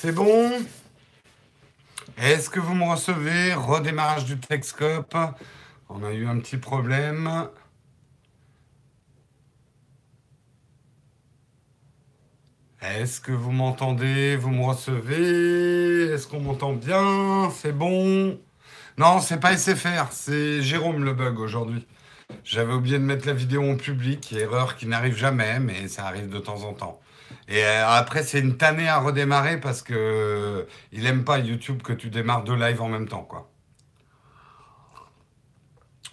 C'est bon Est-ce que vous me recevez? Redémarrage du Texcope. On a eu un petit problème. Est-ce que vous m'entendez? Vous me recevez? Est-ce qu'on m'entend bien? C'est bon Non, c'est pas SFR, c'est Jérôme le bug aujourd'hui. J'avais oublié de mettre la vidéo en public, erreur qui n'arrive jamais, mais ça arrive de temps en temps. Et euh, après, c'est une tannée à redémarrer parce que euh, il aime pas YouTube que tu démarres deux lives en même temps, quoi.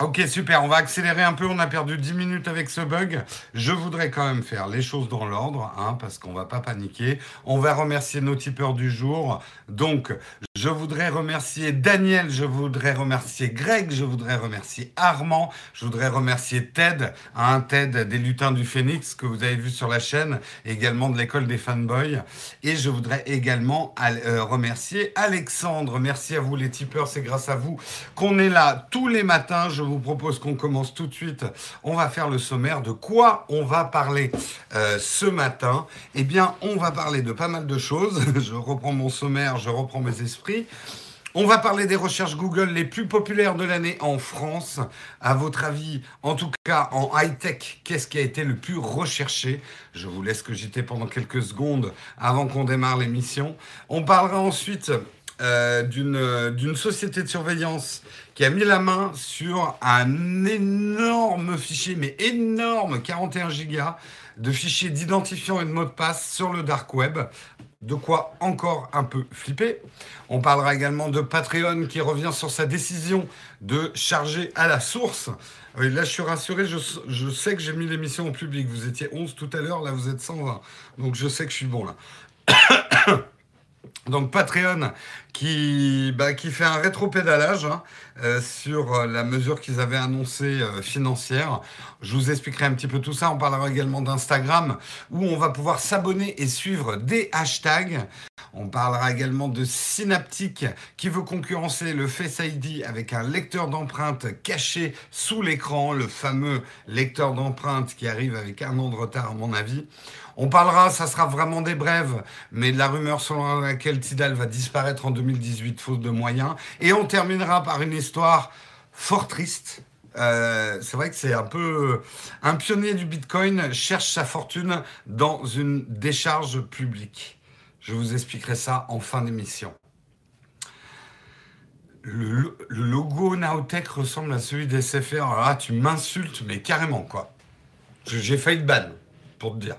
Ok, super, on va accélérer un peu, on a perdu 10 minutes avec ce bug. Je voudrais quand même faire les choses dans l'ordre, hein, parce qu'on va pas paniquer. On va remercier nos tipeurs du jour. Donc, je voudrais remercier Daniel, je voudrais remercier Greg, je voudrais remercier Armand, je voudrais remercier Ted, un Ted des lutins du Phénix que vous avez vu sur la chaîne, également de l'école des fanboys. Et je voudrais également euh, remercier Alexandre. Merci à vous les tipeurs, c'est grâce à vous qu'on est là tous les matins. Vous propose qu'on commence tout de suite. On va faire le sommaire. De quoi on va parler euh, ce matin Eh bien, on va parler de pas mal de choses. je reprends mon sommaire, je reprends mes esprits. On va parler des recherches Google les plus populaires de l'année en France. À votre avis, en tout cas en high-tech, qu'est-ce qui a été le plus recherché? Je vous laisse que j'étais pendant quelques secondes avant qu'on démarre l'émission. On parlera ensuite euh, d'une société de surveillance qui a mis la main sur un énorme fichier, mais énorme, 41 gigas de fichiers d'identifiant et de mots de passe sur le dark web. De quoi encore un peu flipper. On parlera également de Patreon qui revient sur sa décision de charger à la source. là, je suis rassuré, je, je sais que j'ai mis l'émission en public. Vous étiez 11 tout à l'heure, là, vous êtes 120. Donc, je sais que je suis bon là. Donc Patreon qui, bah, qui fait un rétro-pédalage hein, euh, sur euh, la mesure qu'ils avaient annoncée euh, financière. Je vous expliquerai un petit peu tout ça. On parlera également d'Instagram où on va pouvoir s'abonner et suivre des hashtags. On parlera également de Synaptic qui veut concurrencer le Face ID avec un lecteur d'empreintes caché sous l'écran, le fameux lecteur d'empreintes qui arrive avec un an de retard à mon avis. On parlera, ça sera vraiment des brèves, mais de la rumeur selon laquelle Tidal va disparaître en 2018 faute de moyens. Et on terminera par une histoire fort triste. Euh, c'est vrai que c'est un peu un pionnier du Bitcoin cherche sa fortune dans une décharge publique. Je vous expliquerai ça en fin d'émission. Le, logo Naotech ressemble à celui des SFR. Alors là, tu m'insultes, mais carrément, quoi. J'ai failli te ban, pour te dire.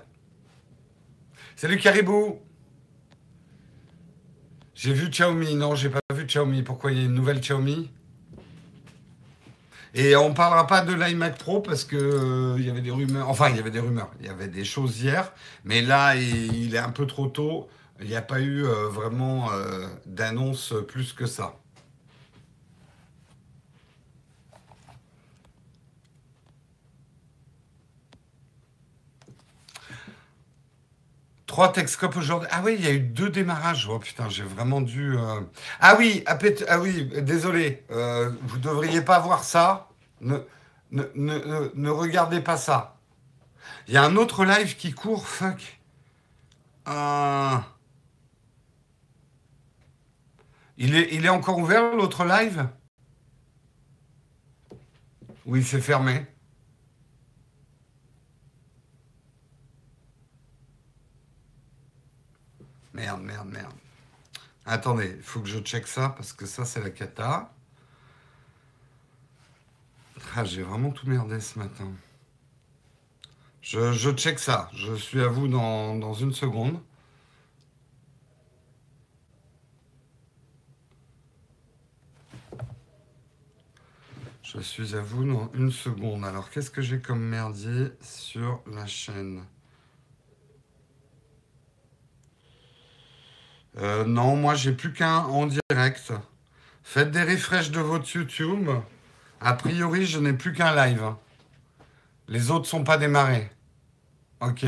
Salut Caribou J'ai vu Xiaomi. Non, j'ai pas vu Xiaomi. Pourquoi il y a une nouvelle Xiaomi? Et on parlera pas de l'iMac Pro parce que euh, il y avait des rumeurs. Enfin, il y avait des rumeurs. Il y avait des choses hier, mais là, il, est un peu trop tôt. Il n'y a pas eu euh, vraiment euh, d'annonce plus que ça. Trois Texcopes aujourd'hui. Ah oui, il y a eu deux démarrages. Oh putain, j'ai vraiment dû. Euh, ah oui, ah oui, désolé. Vous devriez pas voir ça. Ne, ne, ne, ne, regardez pas ça. Il y a un autre live qui court. Fuck. Euh, il, est, il est encore ouvert l'autre live? Oui, c'est fermé? Merde, merde, merde. Attendez, il faut que je check ça parce que ça, c'est la cata. Ah, j'ai vraiment tout merdé ce matin. Je, je, check ça. Je suis à vous dans une seconde. Je suis à vous dans une seconde. Alors, qu'est-ce que j'ai comme merdier sur la chaîne? Euh, non, moi j'ai plus qu'un en direct. Faites des refresh de votre YouTube. A priori, je n'ai plus qu'un live. Les autres sont pas démarrés. Ok.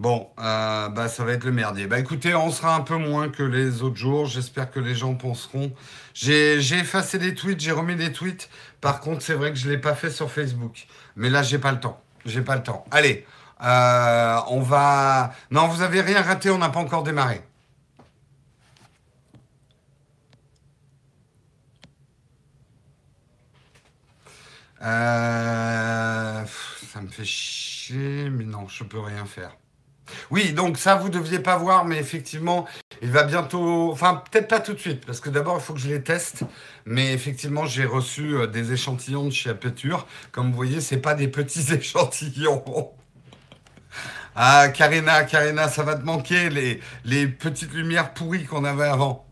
Bon, euh, bah ça va être le merdier. Bah écoutez, on sera un peu moins que les autres jours. J'espère que les gens penseront. J'ai effacé des tweets, j'ai remis des tweets. Par contre, c'est vrai que je ne l'ai pas fait sur Facebook. Mais là, j'ai pas le temps. J'ai pas le temps. Allez, Euh, on va. Non, vous avez rien raté, on n'a pas encore démarré. Euh, ça me fait chier, mais non, je peux rien faire. Oui, donc ça, vous ne deviez pas voir, mais effectivement, il va bientôt. Enfin, peut-être pas tout de suite, parce que d'abord, il faut que je les teste. Mais effectivement, j'ai reçu euh, des échantillons de chez. Comme vous voyez, c'est pas des petits échantillons. Ah, Karina, Karina, ça va te manquer les, les petites lumières pourries qu'on avait avant.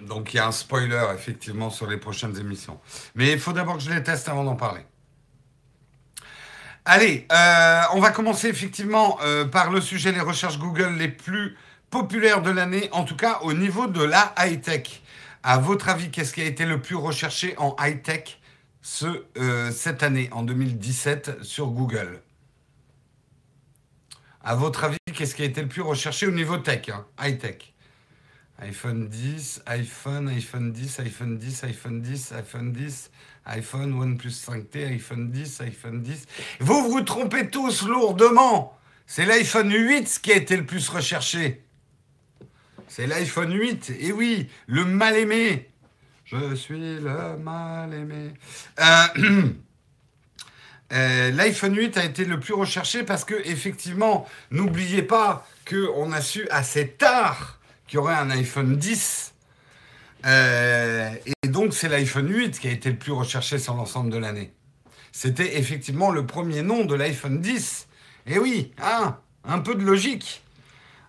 Donc il y a un spoiler effectivement sur les prochaines émissions. Mais il faut d'abord que je les teste avant d'en parler. Allez, euh, on va commencer effectivement euh, par le sujet les recherches Google les plus populaires de l'année, en tout cas au niveau de la high-tech. À votre avis, qu'est-ce qui a été le plus recherché en high-tech euh, cette année, en 2017, sur Google? À votre avis, qu'est-ce qui a été le plus recherché au niveau tech, hein, high-tech? iPhone 10, iPhone, iPhone 10, iPhone 10, iPhone 10, iPhone 10, iPhone OnePlus 5T, iPhone 10, iPhone 10. Vous vous trompez tous lourdement. C'est l'iPhone 8 qui a été le plus recherché. C'est l'iPhone 8. Et oui, le mal aimé. Je suis le mal aimé. Euh, euh, L'iPhone 8 a été le plus recherché parce que, effectivement, n'oubliez pas qu'on a su assez tard qu'il y aurait un iPhone 10. Euh, et donc, c'est l'iPhone 8 qui a été le plus recherché sur l'ensemble de l'année. C'était effectivement le premier nom de l'iPhone 10. Et oui, hein, un peu de logique.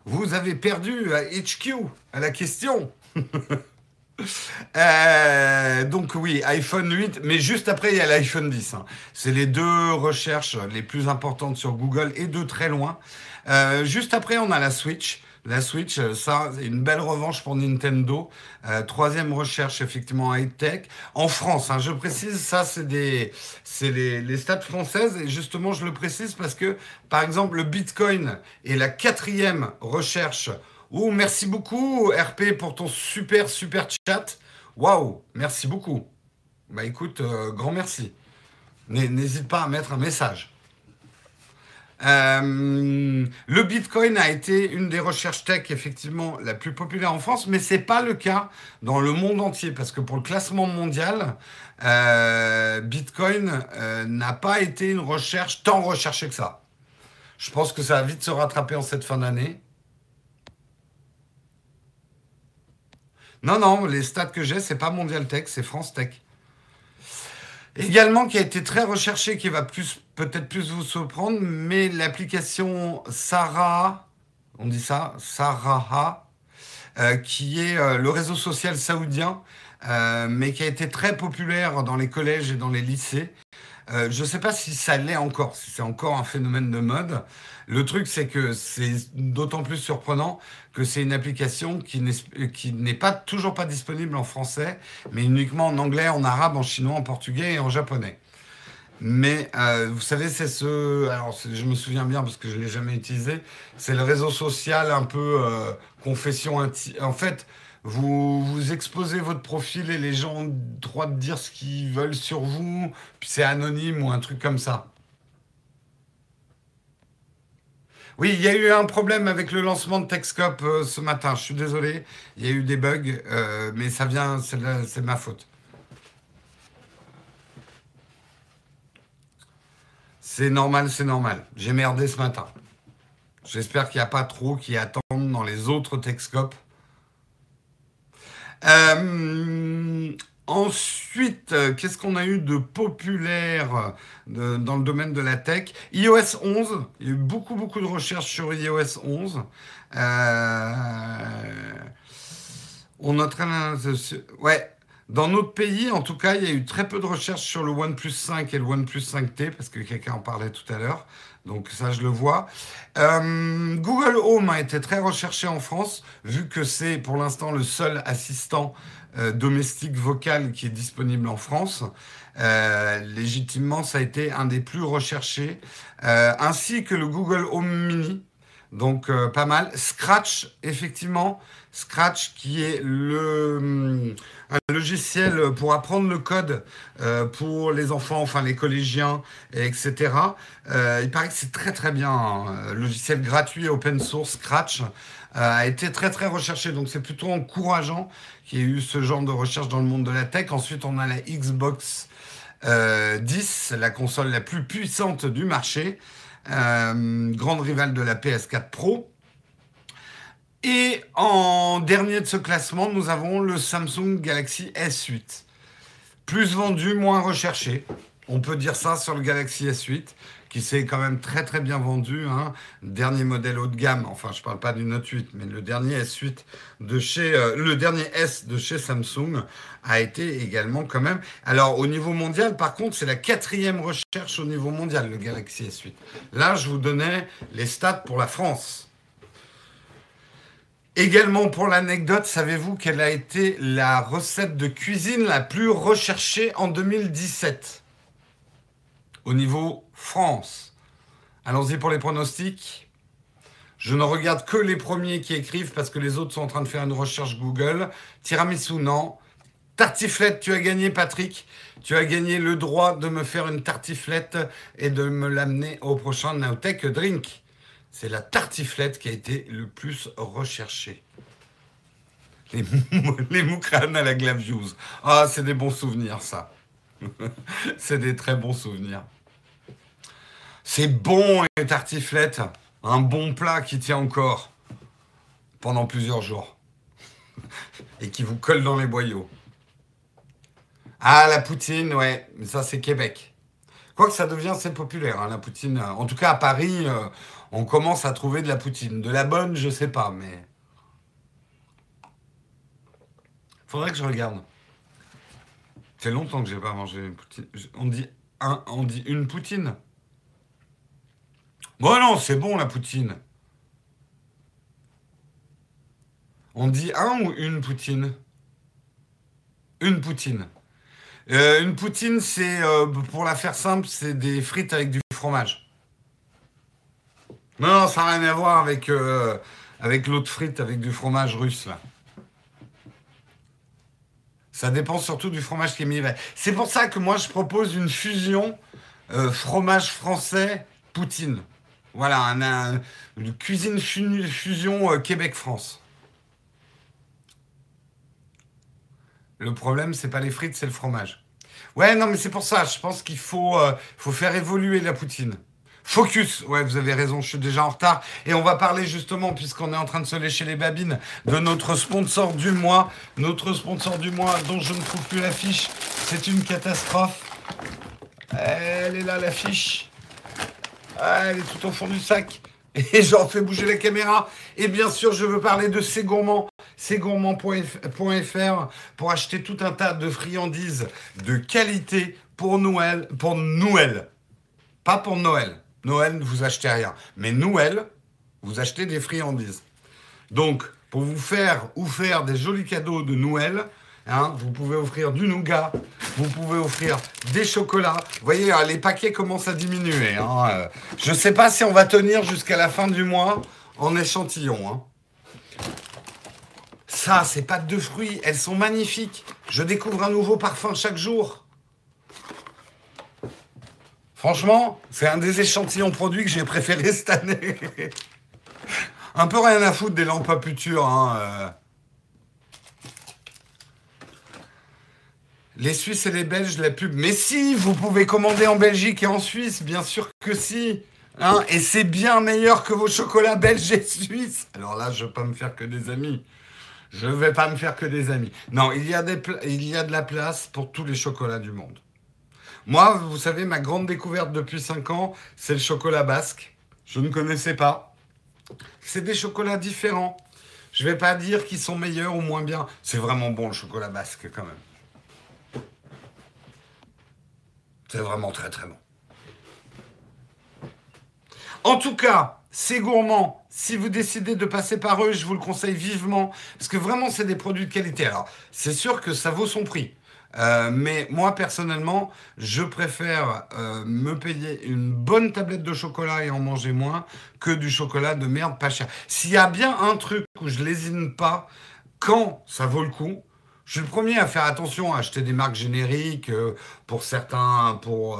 Vous avez perdu à HQ, à la question. Euh, donc oui, iPhone 8, mais juste après, il y a l'iPhone 10. Hein. C'est les deux recherches les plus importantes sur Google et de très loin. Euh, juste après, on a la Switch. La Switch, euh, ça, c'est une belle revanche pour Nintendo. Euh, troisième recherche, effectivement, high-tech. En France, hein, je précise, ça, c'est des, c'est les, les stats françaises. Et justement, je le précise parce que, par exemple, le Bitcoin est la quatrième recherche. Oh, merci beaucoup, RP, pour ton super, super chat. Waouh, merci beaucoup. Bah écoute, euh, grand merci. N'hésite pas à mettre un message. Euh, le Bitcoin a été une des recherches tech effectivement la plus populaire en France, mais c'est pas le cas dans le monde entier parce que pour le classement mondial, euh, Bitcoin euh, n'a pas été une recherche tant recherchée que ça. Je pense que ça va vite se rattraper en cette fin d'année. Non, non, les stats que j'ai, c'est pas Mondial Tech, c'est France Tech. Également, qui a été très recherché, qui va plus peut-être plus vous surprendre, mais l'application Sarah, on dit ça, Sarah, euh, qui est euh, le réseau social saoudien, euh, mais qui a été très populaire dans les collèges et dans les lycées. je ne sais pas si ça l'est encore, si c'est encore un phénomène de mode. Le truc, c'est que c'est d'autant plus surprenant c'est une application qui n'est pas toujours pas disponible en français, mais uniquement en anglais, en arabe, en chinois, en portugais et en japonais. Mais euh, vous savez, c'est ce. Alors, je me souviens bien parce que je ne l'ai jamais utilisé. C'est le réseau social un peu euh, confession intime. En fait, vous, vous exposez votre profil et les gens ont droit de dire ce qu'ils veulent sur vous. Puis c'est anonyme ou un truc comme ça. Oui, il y a eu un problème avec le lancement de Techscope euh, ce matin. Je suis désolé. Il y a eu des bugs, mais ça vient, c'est ma faute. C'est normal, c'est normal. J'ai merdé ce matin. J'espère qu'il n'y a pas trop qui attendent dans les autres Texcopes. Euh, ensuite, qu'est-ce qu'on a eu de populaire dans le domaine de la tech? iOS 11. Il y a eu beaucoup, beaucoup de recherches sur iOS 11. Euh, on. Ouais, dans notre pays, en tout cas, il y a eu très peu de recherches sur le OnePlus 5 et le OnePlus 5T, parce que quelqu'un en parlait tout à l'heure. Donc ça, je le vois. Euh, Google Home a été très recherché en France, vu que c'est pour l'instant le seul assistant euh, domestique vocal qui est disponible en France. Euh, légitimement, ça a été un des plus recherchés, ainsi que le Google Home Mini. Donc euh, pas mal. Scratch, effectivement. Scratch qui est le, un logiciel pour apprendre le code euh, pour les enfants, enfin les collégiens, etc. Euh, il paraît que c'est très très bien. Un logiciel gratuit open source Scratch a été très très recherché. Donc c'est plutôt encourageant qu'il y ait eu ce genre de recherche dans le monde de la tech. Ensuite on a la Xbox 10, la console la plus puissante du marché. Euh, grande rivale de la PS4 Pro. Et en dernier de ce classement, nous avons le Samsung Galaxy S8. Plus vendu, moins recherché. On peut dire ça sur le Galaxy S8, qui s'est quand même très très bien vendu. Hein. Dernier modèle haut de gamme, enfin je ne parle pas du Note 8, mais le dernier S8 de chez, euh, le dernier S de chez Samsung a été également quand même. Alors au niveau mondial, par contre, c'est la quatrième recherche au niveau mondial, le Galaxy S8. Là, je vous donnais les stats pour la France. Également pour l'anecdote, savez-vous quelle a été la recette de cuisine la plus recherchée en 2017 au niveau France. Allons-y pour les pronostics. Je ne regarde que les premiers qui écrivent parce que les autres sont en train de faire une recherche Google. Tiramisu, non. Tartiflette, tu as gagné, Patrick. Tu as gagné le droit de me faire une tartiflette et de me l'amener au prochain Nowtech Drink. C'est la tartiflette qui a été le plus recherchée. Les, moucranes à la Glavius. Ah, c'est des bons souvenirs, ça. c'est des très bons souvenirs. C'est bon les tartiflettes. Un bon plat qui tient encore pendant plusieurs jours. Et qui vous colle dans les boyaux. Ah, la poutine, ouais, mais ça c'est Québec. Quoique ça devient assez populaire, hein, la poutine. En tout cas, à Paris, euh, on commence à trouver de la poutine. De la bonne, je sais pas, mais. Faudrait que je regarde. C'est longtemps que j'ai pas mangé une poutine. On dit, un, on dit une poutine? Bon non, c'est bon la poutine. On dit un ou une poutine? Une poutine. Euh, une poutine, c'est, euh, pour la faire simple, c'est des frites avec du fromage. Non, ça n'a rien à voir avec, euh, avec l'autre frite avec du fromage russe, là. Ça dépend surtout du fromage qui est mis. C'est pour ça que moi, je propose une fusion fromage français poutine. Voilà, un, une cuisine fusion euh, Québec-France. Le problème, c'est pas les frites, c'est le fromage. Ouais, non, mais c'est pour ça. Je pense qu'il faut, euh, faut faire évoluer la poutine. Focus, ouais, vous avez raison, je suis déjà en retard. Et on va parler justement, puisqu'on est en train de se lécher les babines, de notre sponsor du mois. Notre sponsor du mois, dont je ne trouve plus l'affiche. C'est une catastrophe. Elle est là, l'affiche. Ah, elle est tout au fond du sac. Et j'en fais bouger la caméra. Et bien sûr, je veux parler de C'est Gourmand. Gourmand.fr pour acheter tout un tas de friandises de qualité pour Noël. Pour Noël. Pas pour Noël. Noël, vous achetez rien. Mais Noël, vous achetez des friandises. Donc, pour vous faire ou faire des jolis cadeaux de Noël, Hein, vous pouvez offrir du nougat, vous pouvez offrir des chocolats. Vous voyez, hein, les paquets commencent à diminuer. Hein, euh. Je ne sais pas si on va tenir jusqu'à la fin du mois en échantillon. Ça, c'est pâtes de fruits, elles sont magnifiques. Je découvre un nouveau parfum chaque jour. Franchement, c'est un des échantillons produits que j'ai préféré cette année. un peu rien à foutre des lampes à puture. Hein, Les Suisses et les Belges, la pub. Mais si, vous pouvez commander en Belgique et en Suisse, bien sûr que si. Hein et c'est bien meilleur que vos chocolats belges et suisses. Alors là, je ne vais pas me faire que des amis. Je ne vais pas me faire que des amis. Non, il y, a des il y a de la place pour tous les chocolats du monde. Moi, vous savez, ma grande découverte depuis 5 ans, c'est le chocolat basque. Je ne connaissais pas. C'est des chocolats différents. Je ne vais pas dire qu'ils sont meilleurs ou moins bien. C'est vraiment bon le chocolat basque quand même. C'est vraiment très très bon. En tout cas, c'est gourmand. Si vous décidez de passer par eux, je vous le conseille vivement. Parce que vraiment, c'est des produits de qualité. Alors, c'est sûr que ça vaut son prix. Euh, mais moi, personnellement, je préfère euh, me payer une bonne tablette de chocolat et en manger moins que du chocolat de merde pas cher. S'il y a bien un truc où je lésine pas, quand ça vaut le coup, je suis le premier à faire attention à acheter des marques génériques euh, pour certains. Pour,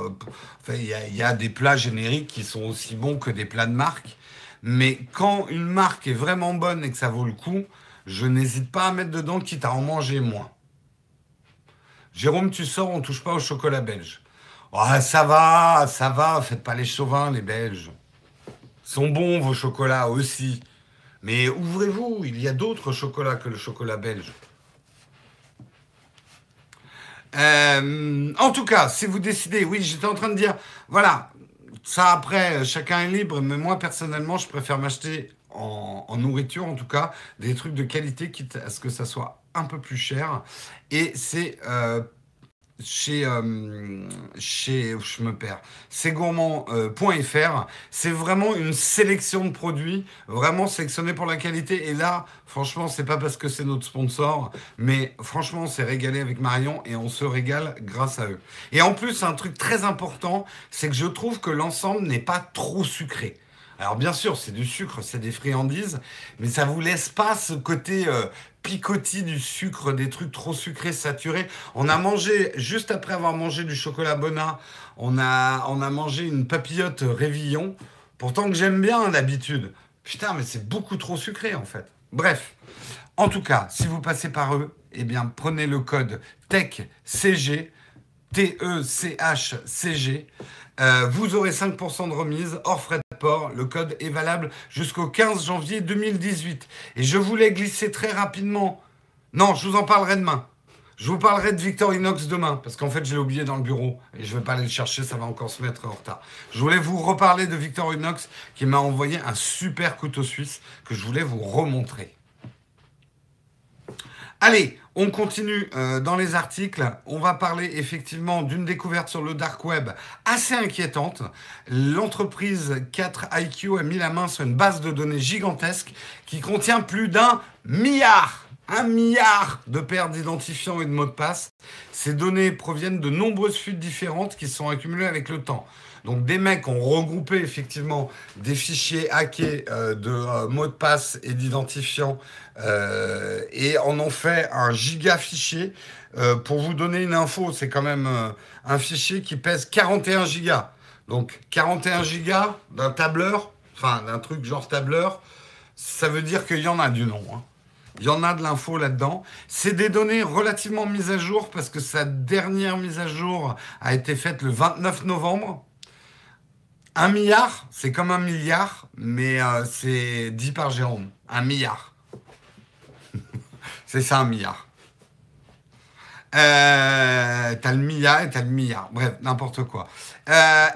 enfin, il y, a des plats génériques qui sont aussi bons que des plats de marque. Mais quand une marque est vraiment bonne et que ça vaut le coup, je n'hésite pas à mettre dedans, quitte à en manger moins. Jérôme, tu sors, on touche pas au chocolat belge. Oh, ça va, ça va, faites pas les chauvins, les Belges. Sont bons vos chocolats aussi. Mais ouvrez-vous, il y a d'autres chocolats que le chocolat belge. Euh, en tout cas, si vous décidez, oui, j'étais en train de dire, voilà, ça après, chacun est libre, mais moi personnellement, je préfère m'acheter en, nourriture, en tout cas, des trucs de qualité, quitte à ce que ça soit un peu plus cher. Et c'est euh, chez, euh, chez, je me perds, c'est gourmand.fr. Euh, c'est vraiment une sélection de produits, vraiment sélectionnés pour la qualité. Et là, franchement, c'est pas parce que c'est notre sponsor, mais franchement, on s'est régalé avec Marion et on se régale grâce à eux. Et en plus, un truc très important, c'est que je trouve que l'ensemble n'est pas trop sucré. Alors bien sûr, c'est du sucre, c'est des friandises, mais ça vous laisse pas ce côté euh, picotis du sucre, des trucs trop sucrés, saturés. On a mangé, juste après avoir mangé du chocolat Bonnat, on a, on a mangé une papillote Révillon, pourtant que j'aime bien d'habitude. Putain, mais c'est beaucoup trop sucré en fait. Bref, en tout cas, si vous passez par eux, eh bien prenez le code TECHCG, T-E-C-H-C-G. Euh, vous aurez 5% de remise hors frais Le code est valable jusqu'au 15 janvier 2018. Et je voulais glisser très rapidement. Non, je vous en parlerai demain. Je vous parlerai de Victorinox demain, parce qu'en fait, je l'ai oublié dans le bureau et je ne vais pas aller le chercher, ça va encore se mettre en retard. Je voulais vous reparler de Victorinox qui m'a envoyé un super couteau suisse que je voulais vous remontrer. Allez, on continue euh, dans les articles. On va parler effectivement d'une découverte sur le dark web assez inquiétante. L'entreprise 4IQ a mis la main sur une base de données gigantesque qui contient plus d'un milliard un milliard de paires d'identifiants et de mots de passe. Ces données proviennent de nombreuses fuites différentes qui sont accumulées avec le temps. Donc des mecs ont regroupé effectivement des fichiers hackés euh, de euh, mots de passe et d'identifiants euh, et en ont fait un giga fichier. pour vous donner une info, c'est quand même un fichier qui pèse 41 gigas. Donc 41 gigas d'un tableur, enfin d'un truc genre tableur, ça veut dire qu'il y en a du nom. Hein. Il y en a de l'info là-dedans. C'est des données relativement mises à jour parce que sa dernière mise à jour a été faite le 29 novembre. Un milliard, c'est comme un milliard, mais euh, c'est dit par Jérôme. Un milliard. c'est ça un milliard. Euh, t'as le milliard et t'as le milliard. Bref, n'importe quoi. Euh,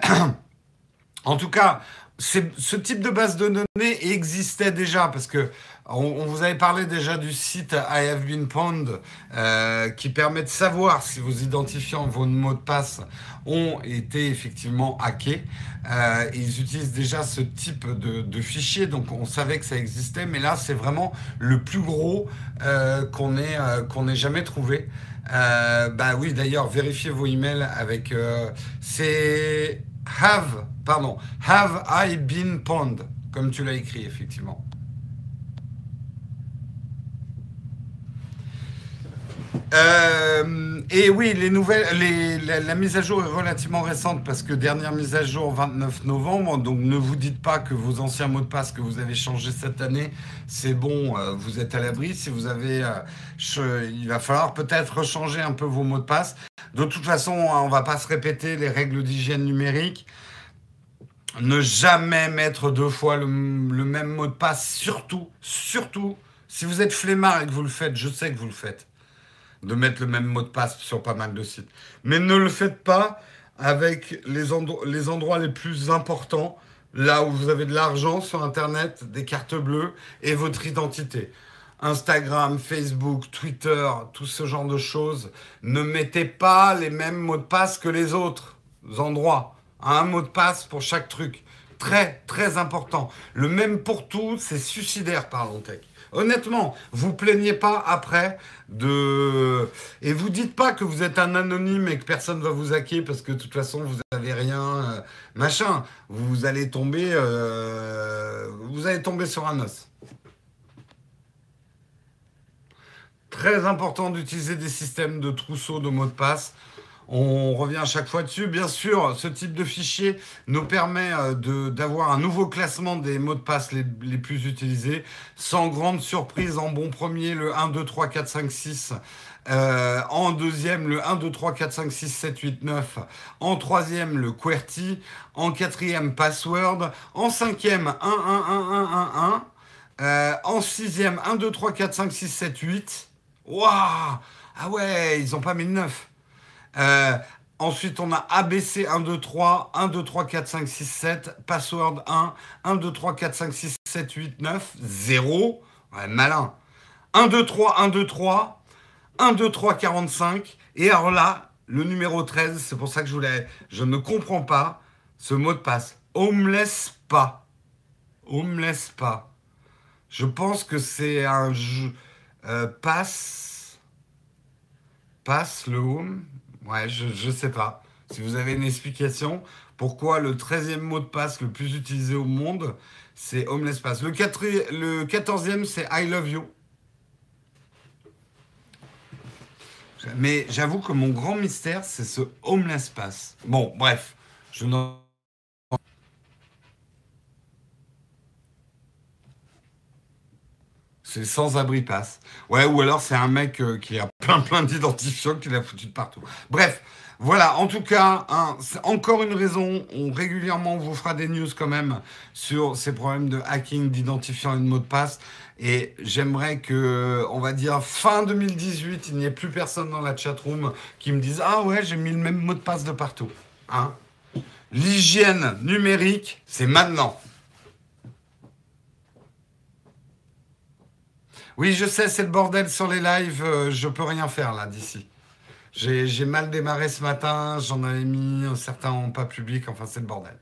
en tout cas, ce type de base de données existait déjà parce que on, vous avait parlé déjà du site I Have Been Pwned euh, qui permet de savoir si vos identifiants, vos mots de passe ont été effectivement hackés. Euh, ils utilisent déjà ce type de, fichier, donc on savait que ça existait, mais là c'est vraiment le plus gros euh, qu'on ait, qu'on ait jamais trouvé. bah oui, d'ailleurs, vérifiez vos emails avec. c'est have, pardon, have I been pwned, comme tu l'as écrit effectivement. Euh, et oui, les nouvelles, la, mise à jour est relativement récente parce que dernière mise à jour 29 novembre. Donc ne vous dites pas que vos anciens mots de passe que vous avez changés cette année, c'est bon, euh, vous êtes à l'abri. Si vous avez, euh, il va falloir peut-être changer un peu vos mots de passe. De toute façon, on va pas se répéter les règles d'hygiène numérique. Ne jamais mettre deux fois le, même mot de passe, surtout, surtout, si vous êtes flemmard et que vous le faites, je sais que vous le faites de mettre le même mot de passe sur pas mal de sites. Mais ne le faites pas avec les endroits les plus importants, là où vous avez de l'argent sur Internet, des cartes bleues et votre identité. Instagram, Facebook, Twitter, tout ce genre de choses. Ne mettez pas les mêmes mots de passe que les autres endroits. Un mot de passe pour chaque truc. Très, très important. Le même pour tout, c'est suicidaire par Tech. Honnêtement, vous plaignez pas après de et vous dites pas que vous êtes un anonyme et que personne va vous hacker parce que de toute façon vous avez rien, euh, machin. Vous allez tomber, euh, vous allez tomber sur un os. Très important d'utiliser des systèmes de trousseau de mots de passe. On revient à chaque fois dessus. Bien sûr, ce type de fichier nous permet euh, d'avoir un nouveau classement des mots de passe les, plus utilisés. Sans grande surprise, en bon premier, le 1, 2, 3, 4, 5, 6. en deuxième, le 1, 2, 3, 4, 5, 6, 7, 8, 9. En troisième, le QWERTY. En quatrième, Password. En cinquième, 1, 1, 1, 1, 1, 1. en sixième, 1, 2, 3, 4, 5, 6, 7, 8. Waouh Ah ouais, ils n'ont pas mis le 9. Euh, ensuite, on a ABC 1, 2, 3, 1, 2, 3, 4, 5, 6, 7, password 1, 1, 2, 3, 4, 5, 6, 7, 8, 9, 0. Ouais, malin. 1, 2, 3, 1, 2, 3, 1, 2, 3, 45. Et alors là, le numéro 13, c'est pour ça que je voulais. Je ne comprends pas ce mot de passe. Homeless pas. Homeless pas. Je pense que c'est un jeu. Euh, passe. Passe le home. Ouais, je ne sais pas. Si vous avez une explication, pourquoi le 13e mot de passe le plus utilisé au monde, c'est Homeless Pass. Le, 4, le 14e, c'est I Love You. Mais j'avoue que mon grand mystère, c'est ce Homeless Pass. Bon, bref, je n'en C'est sans-abri passe. Ouais, ou alors c'est un mec euh, qui a plein plein d'identifiants qu'il a foutu de partout. Bref, voilà, en tout cas, hein, c'est encore une raison, on régulièrement vous fera des news quand même sur ces problèmes de hacking, d'identifiant et de mot de passe. Et j'aimerais que, on va dire, fin 2018, il n'y ait plus personne dans la chatroom qui me dise Ah ouais, j'ai mis le même mot de passe de partout. Hein L'hygiène numérique, c'est maintenant. Oui, je sais, c'est le bordel sur les lives. Euh, je peux rien faire là d'ici. J'ai mal démarré ce matin. J'en avais mis certains en pas public. Enfin, c'est le bordel.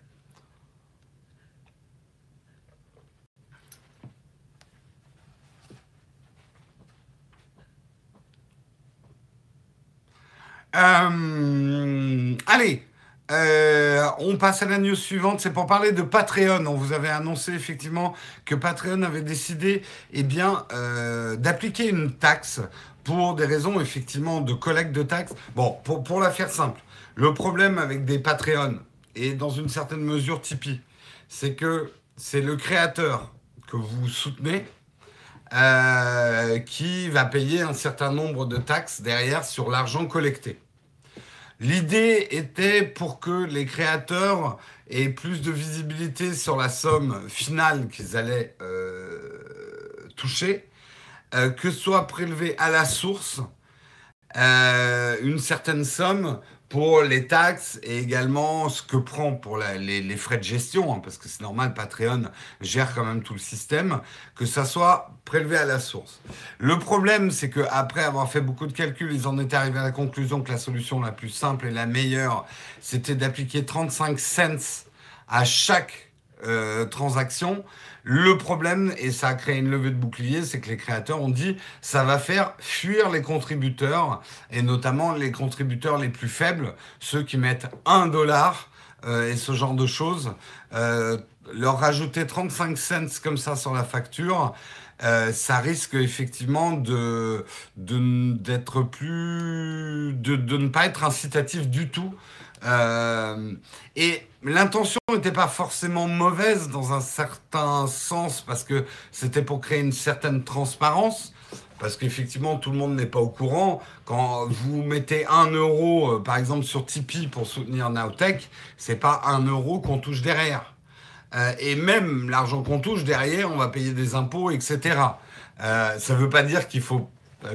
Euh, allez, euh, on passe à la news suivante, c'est pour parler de Patreon. On vous avait annoncé effectivement que Patreon avait décidé eh euh, d'appliquer une taxe pour des raisons effectivement de collecte de taxes. Bon, pour, pour la faire simple, le problème avec des Patreon et dans une certaine mesure Tipeee, c'est que c'est le créateur que vous soutenez euh, qui va payer un certain nombre de taxes derrière sur l'argent collecté. L'idée était pour que les créateurs aient plus de visibilité sur la somme finale qu'ils allaient euh, toucher, euh, que soit prélevé à la source euh, une certaine somme pour les taxes et également ce que prend pour les, frais de gestion, hein, parce que c'est normal, Patreon gère quand même tout le système, que ça soit prélevé à la source. Le problème, c'est qu'après avoir fait beaucoup de calculs, ils en étaient arrivés à la conclusion que la solution la plus simple et la meilleure, c'était d'appliquer 35 cents à chaque euh, transaction le problème, et ça a créé une levée de bouclier, c'est que les créateurs ont dit ça va faire fuir les contributeurs, et notamment les contributeurs les plus faibles, ceux qui mettent 1 dollar euh, et ce genre de choses. Euh, leur rajouter 35 cents comme ça sur la facture, euh, ça risque effectivement de de, ne pas être incitatif du tout. Et l'intention n'était pas forcément mauvaise dans un certain sens parce que c'était pour créer une certaine transparence. Parce qu'effectivement, tout le monde n'est pas au courant. Quand vous mettez un euro, euh, par exemple, sur Tipeee pour soutenir Nowtech, c'est pas un euro qu'on touche derrière. Euh, et même l'argent qu'on touche derrière, on va payer des impôts, etc. Euh, ça ne veut pas dire qu'il faut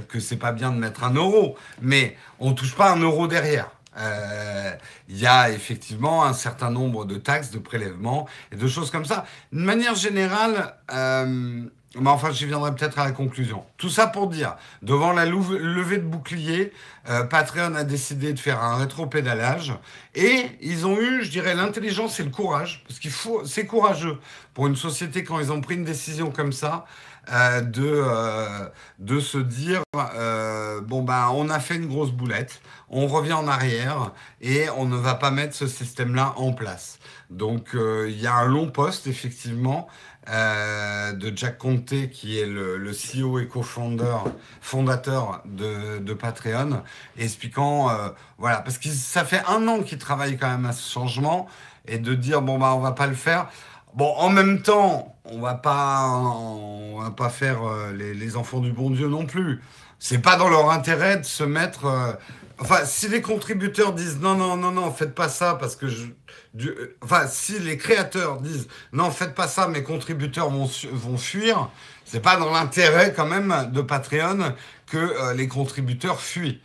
que c'est pas bien de mettre un euro, mais on touche pas un euro derrière. Euh, y a effectivement un certain nombre de taxes, de prélèvements et de choses comme ça. De manière générale, euh, mais enfin, j'y viendrai peut-être à la conclusion. Tout ça pour dire, devant la levée de bouclier, euh, Patreon a décidé de faire un rétro-pédalage et ils ont eu, je dirais, l'intelligence et le courage, parce qu'il faut, c'est courageux pour une société quand ils ont pris une décision comme ça, euh, de, euh, de se dire euh, bon ben on a fait une grosse boulette, on revient en arrière et on ne va pas mettre ce système-là en place. Donc il y a un long poste effectivement de Jack Conte qui est le, CEO et co-founder fondateur de, de, Patreon, expliquant voilà parce que ça fait un an qu'il travaille quand même à ce changement et de dire bon bah on va pas le faire. Bon, en même temps, on va pas, on va pas faire euh, les, enfants du bon Dieu non plus. C'est pas dans leur intérêt de se mettre. Euh, enfin, si les contributeurs disent non, non, non, non, faites pas ça parce que je. Euh, enfin, si les créateurs disent non, faites pas ça, mes contributeurs vont, vont fuir, c'est pas dans l'intérêt quand même de Patreon que les contributeurs fuient.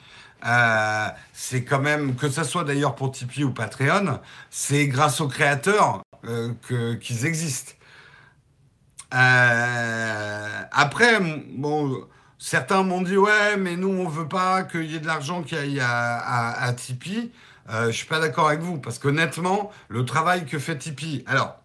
c'est quand même, que ce soit d'ailleurs pour Tipeee ou Patreon, c'est grâce aux créateurs qu'ils existent. Euh, après, bon, certains m'ont dit ouais, mais nous on veut pas qu'il y ait de l'argent qui aille à, à, Tipeee. Euh, je suis pas d'accord avec vous parce qu'honnêtement, le travail que fait Tipeee, alors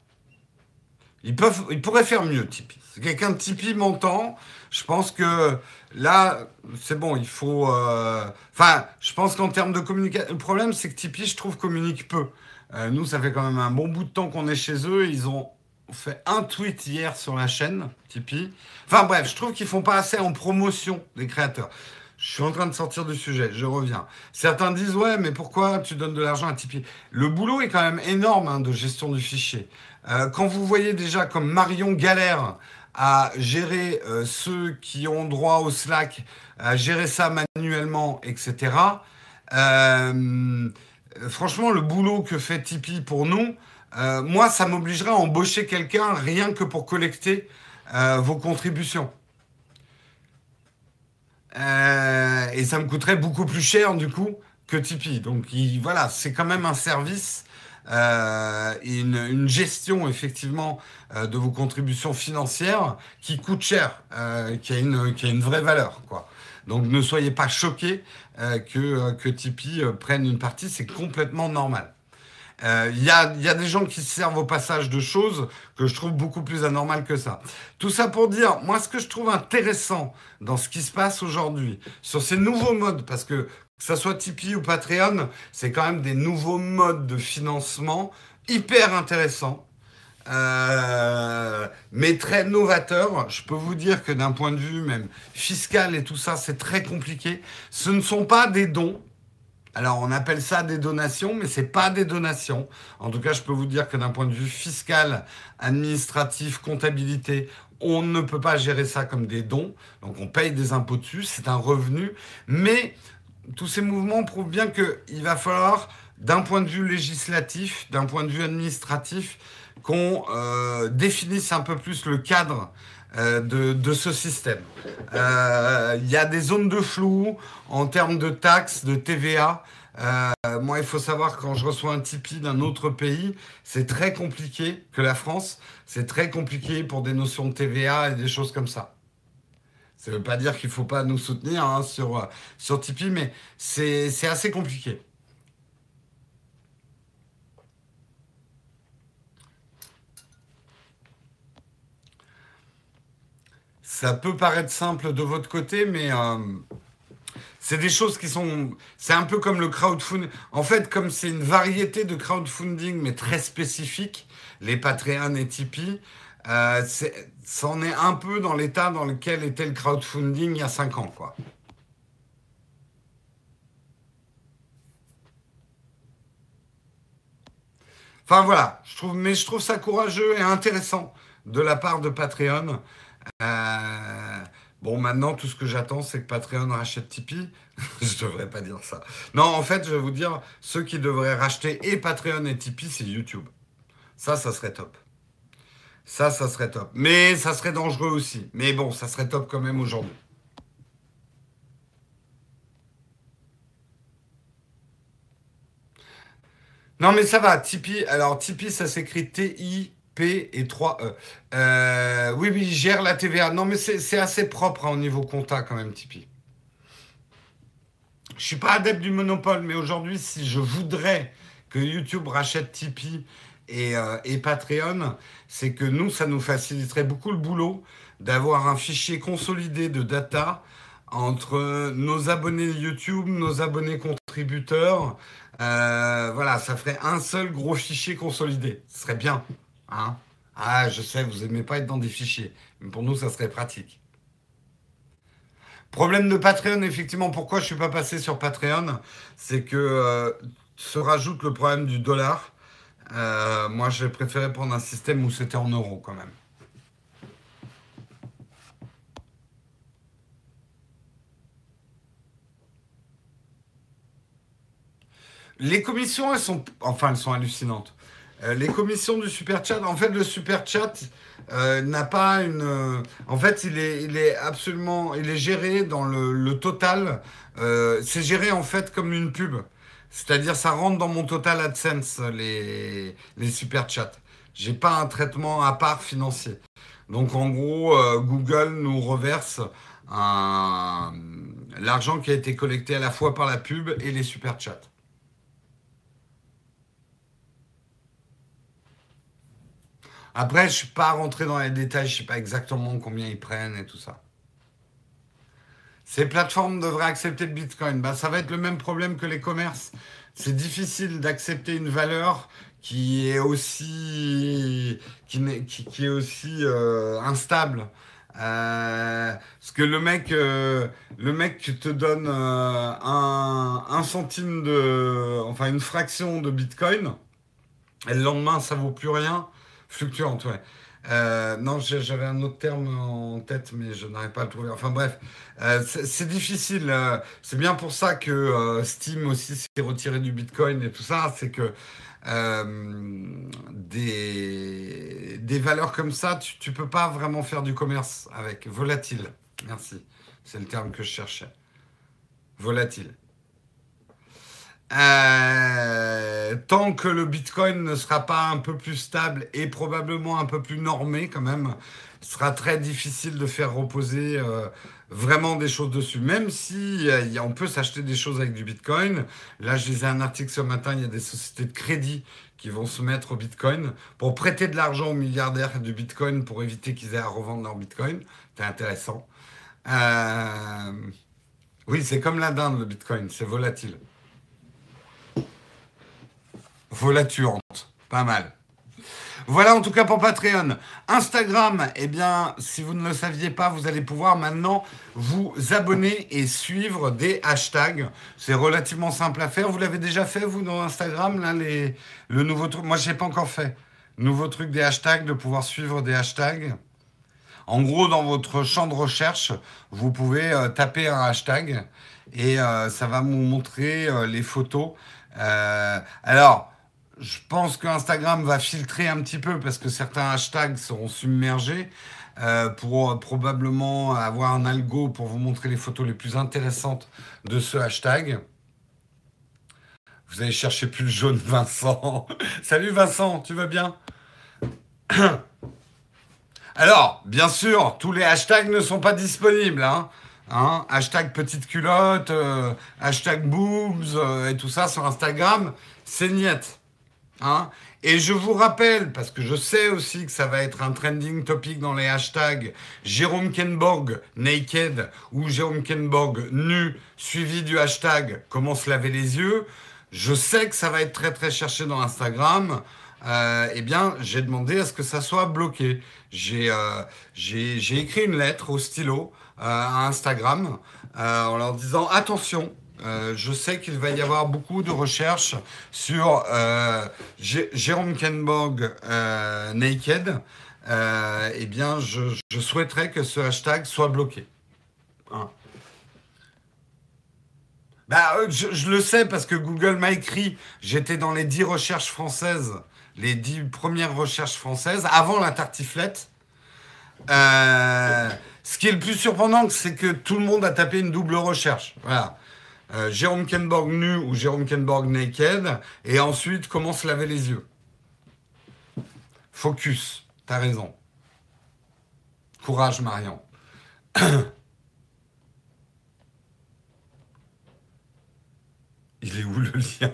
ils peuvent, ils pourraient faire mieux Tipeee. Quelqu'un de Tipeee m'entend, je pense que là, c'est bon, il faut. Euh, enfin, je pense qu'en termes de communication, le problème c'est que Tipeee, je trouve, communique peu. Euh, nous, ça fait quand même un bon bout de temps qu'on est chez eux. Ils ont fait un tweet hier sur la chaîne Tipeee. Enfin bref, je trouve qu'ils font pas assez en promotion des créateurs. Je suis en train de sortir du sujet, je reviens. Certains disent ouais, mais pourquoi tu donnes de l'argent à Tipeee? Le boulot est quand même énorme hein, de gestion du fichier. Euh, quand vous voyez déjà comme Marion galère à gérer euh, ceux qui ont droit au Slack, à gérer ça manuellement, etc. Euh, franchement, le boulot que fait Tipeee pour nous, euh, moi, ça m'obligerait à embaucher quelqu'un rien que pour collecter euh, vos contributions. et ça me coûterait beaucoup plus cher, du coup, que Tipeee. Donc, voilà, c'est quand même un service une, gestion, effectivement, de vos contributions financières qui coûte cher, qui, a une, vraie valeur. Donc ne soyez pas choqués euh, que, euh, que Tipeee euh, prenne une partie, c'est complètement normal. Il y, a, y, a, des gens qui se servent au passage de choses que je trouve beaucoup plus anormales que ça. Tout ça pour dire, moi ce que je trouve intéressant dans ce qui se passe aujourd'hui, sur ces nouveaux modes, parce que que ce soit Tipeee ou Patreon, c'est quand même des nouveaux modes de financement hyper intéressants. Euh, mais très novateur. Je peux vous dire que d'un point de vue même fiscal et tout ça, c'est très compliqué. Ce ne sont pas des dons. Alors on appelle ça des donations, mais c'est pas des donations. En tout cas, je peux vous dire que d'un point de vue fiscal, administratif, comptabilité, on ne peut pas gérer ça comme des dons. Donc on paye des impôts dessus, c'est un revenu. Mais tous ces mouvements prouvent bien qu'il va falloir, d'un point de vue législatif, d'un point de vue administratif, qu'on euh, définisse un peu plus le cadre euh, de, ce système. Euh, il y a des zones de flou en termes de taxes, de TVA. moi, il faut savoir quand je reçois un Tipeee d'un autre pays, c'est très compliqué que la France. C'est très compliqué pour des notions de TVA et des choses comme ça. Ça ne veut pas dire qu'il ne faut pas nous soutenir hein, sur, sur Tipeee, mais c'est assez compliqué. Ça peut paraître simple de votre côté, mais euh, c'est des choses qui sont. C'est un peu comme le crowdfunding. En fait, comme c'est une variété de crowdfunding, mais très spécifique, les Patreon et Tipeee, euh, c'en est, un peu dans l'état dans lequel était le crowdfunding il y a 5 ans, quoi. Enfin voilà, je trouve, mais je trouve ça courageux et intéressant de la part de Patreon euh, bon, maintenant, tout ce que j'attends, c'est que Patreon rachète Tipeee. je devrais pas dire ça. Non, en fait, je vais vous dire, ceux qui devraient racheter et Patreon et Tipeee, c'est YouTube. Ça, ça serait top. Ça, ça serait top. Mais ça serait dangereux aussi. Mais bon, ça serait top quand même aujourd'hui. Non, mais ça va. Tipeee, alors Tipeee, ça s'écrit T-I P et 3 E. Euh, oui, oui, gère la TVA. Non, mais c'est assez propre hein, au niveau compta quand même, Tipeee. Je suis pas adepte du monopole, mais aujourd'hui, si je voudrais que YouTube rachète Tipeee et, euh, et Patreon, c'est que nous, ça nous faciliterait beaucoup le boulot d'avoir un fichier consolidé de data entre nos abonnés YouTube, nos abonnés contributeurs. Euh, voilà, ça ferait un seul gros fichier consolidé. Ce serait bien. Hein? Ah, je sais, vous n'aimez pas être dans des fichiers. Mais pour nous, ça serait pratique. Problème de Patreon, effectivement, pourquoi je ne suis pas passé sur Patreon? C'est que euh, se rajoute le problème du dollar. Euh, moi, j'ai préféré prendre un système où c'était en euros quand même. Les commissions, elles sont, enfin, elles sont hallucinantes. Euh, les commissions du super chat, en fait, le super chat euh, n'a pas une. Euh, en fait, il est, il est absolument, il est géré dans le, le total. c'est géré en fait comme une pub. C'est-à-dire, ça rentre dans mon total AdSense les les super chats. J'ai pas un traitement à part financier. Donc, en gros, Google nous reverse l'argent qui a été collecté à la fois par la pub et les super chats. Après, je ne suis pas rentré dans les détails, je ne sais pas exactement combien ils prennent et tout ça. Ces plateformes devraient accepter le Bitcoin. Bah, ça va être le même problème que les commerces. C'est difficile d'accepter une valeur qui est aussi, euh, instable. Euh, parce que le mec, euh, te donne centime de, enfin une fraction de Bitcoin, et le lendemain ça vaut plus rien. Fluctuante, ouais. Euh, non, j'avais un autre terme en tête, mais je n'arrive pas à le trouver. Enfin bref, euh, c'est difficile. Euh, c'est bien pour ça que Steam aussi s'est retiré du Bitcoin et tout ça. C'est que des, des valeurs comme ça, tu ne peux pas vraiment faire du commerce avec. Volatile. Merci. C'est le terme que je cherchais. Volatile. Euh, tant que le Bitcoin ne sera pas un peu plus stable et probablement un peu plus normé quand même, ce sera très difficile de faire reposer euh, vraiment des choses dessus. Même si euh, on peut s'acheter des choses avec du Bitcoin. Là, je lisais un article ce matin, il y a des sociétés de crédit qui vont se mettre au Bitcoin pour prêter de l'argent aux milliardaires du Bitcoin pour éviter qu'ils aient à revendre leur Bitcoin. C'est intéressant. Oui, c'est comme la dinde, le Bitcoin, c'est volatile. Volaturante. Pas mal. Voilà en tout cas pour Patreon. Instagram, eh bien, si vous ne le saviez pas, vous allez pouvoir maintenant vous abonner et suivre des hashtags. C'est relativement simple à faire. Vous l'avez déjà fait, vous, dans Instagram, là, les, le nouveau truc? Moi, je n'ai pas encore fait. Nouveau truc des hashtags, de pouvoir suivre des hashtags. En gros, dans votre champ de recherche, vous pouvez euh, taper un hashtag et euh, ça va vous montrer euh, les photos. alors, je pense que Instagram va filtrer un petit peu parce que certains hashtags seront submergés euh, pour probablement avoir un algo pour vous montrer les photos les plus intéressantes de ce hashtag. Vous allez chercher plus le jaune, Vincent. Salut Vincent, tu vas bien? Alors, bien sûr, tous les hashtags ne sont pas disponibles. Hein. hein hashtag petite culotte, euh, hashtag boobs euh, et tout ça sur Instagram, c'est niette. Hein et je vous rappelle, parce que je sais aussi que ça va être un trending topic dans les hashtags Jérôme Kenborg naked ou Jérôme Kenborg nu, suivi du hashtag comment se laver les yeux. Je sais que ça va être très très cherché dans Instagram. Euh, eh bien, j'ai demandé à ce que ça soit bloqué. J'ai euh, écrit une lettre au stylo euh, à Instagram euh, en leur disant attention, euh, je sais qu'il va y avoir beaucoup de recherches sur euh, Jérôme Kenborg euh, Naked. eh bien, je, souhaiterais que ce hashtag soit bloqué. Hein. Bah, je, le sais parce que Google m'a écrit, j'étais dans les 10 recherches françaises, les 10 premières recherches françaises, avant la tartiflette. ce qui est le plus surprenant, c'est que tout le monde a tapé une double recherche. Voilà. Euh, Jérôme Kenborg nu ou Jérôme Kenborg naked, et ensuite comment se laver les yeux? Focus, t'as raison. Courage, Marion. Il est où le lien?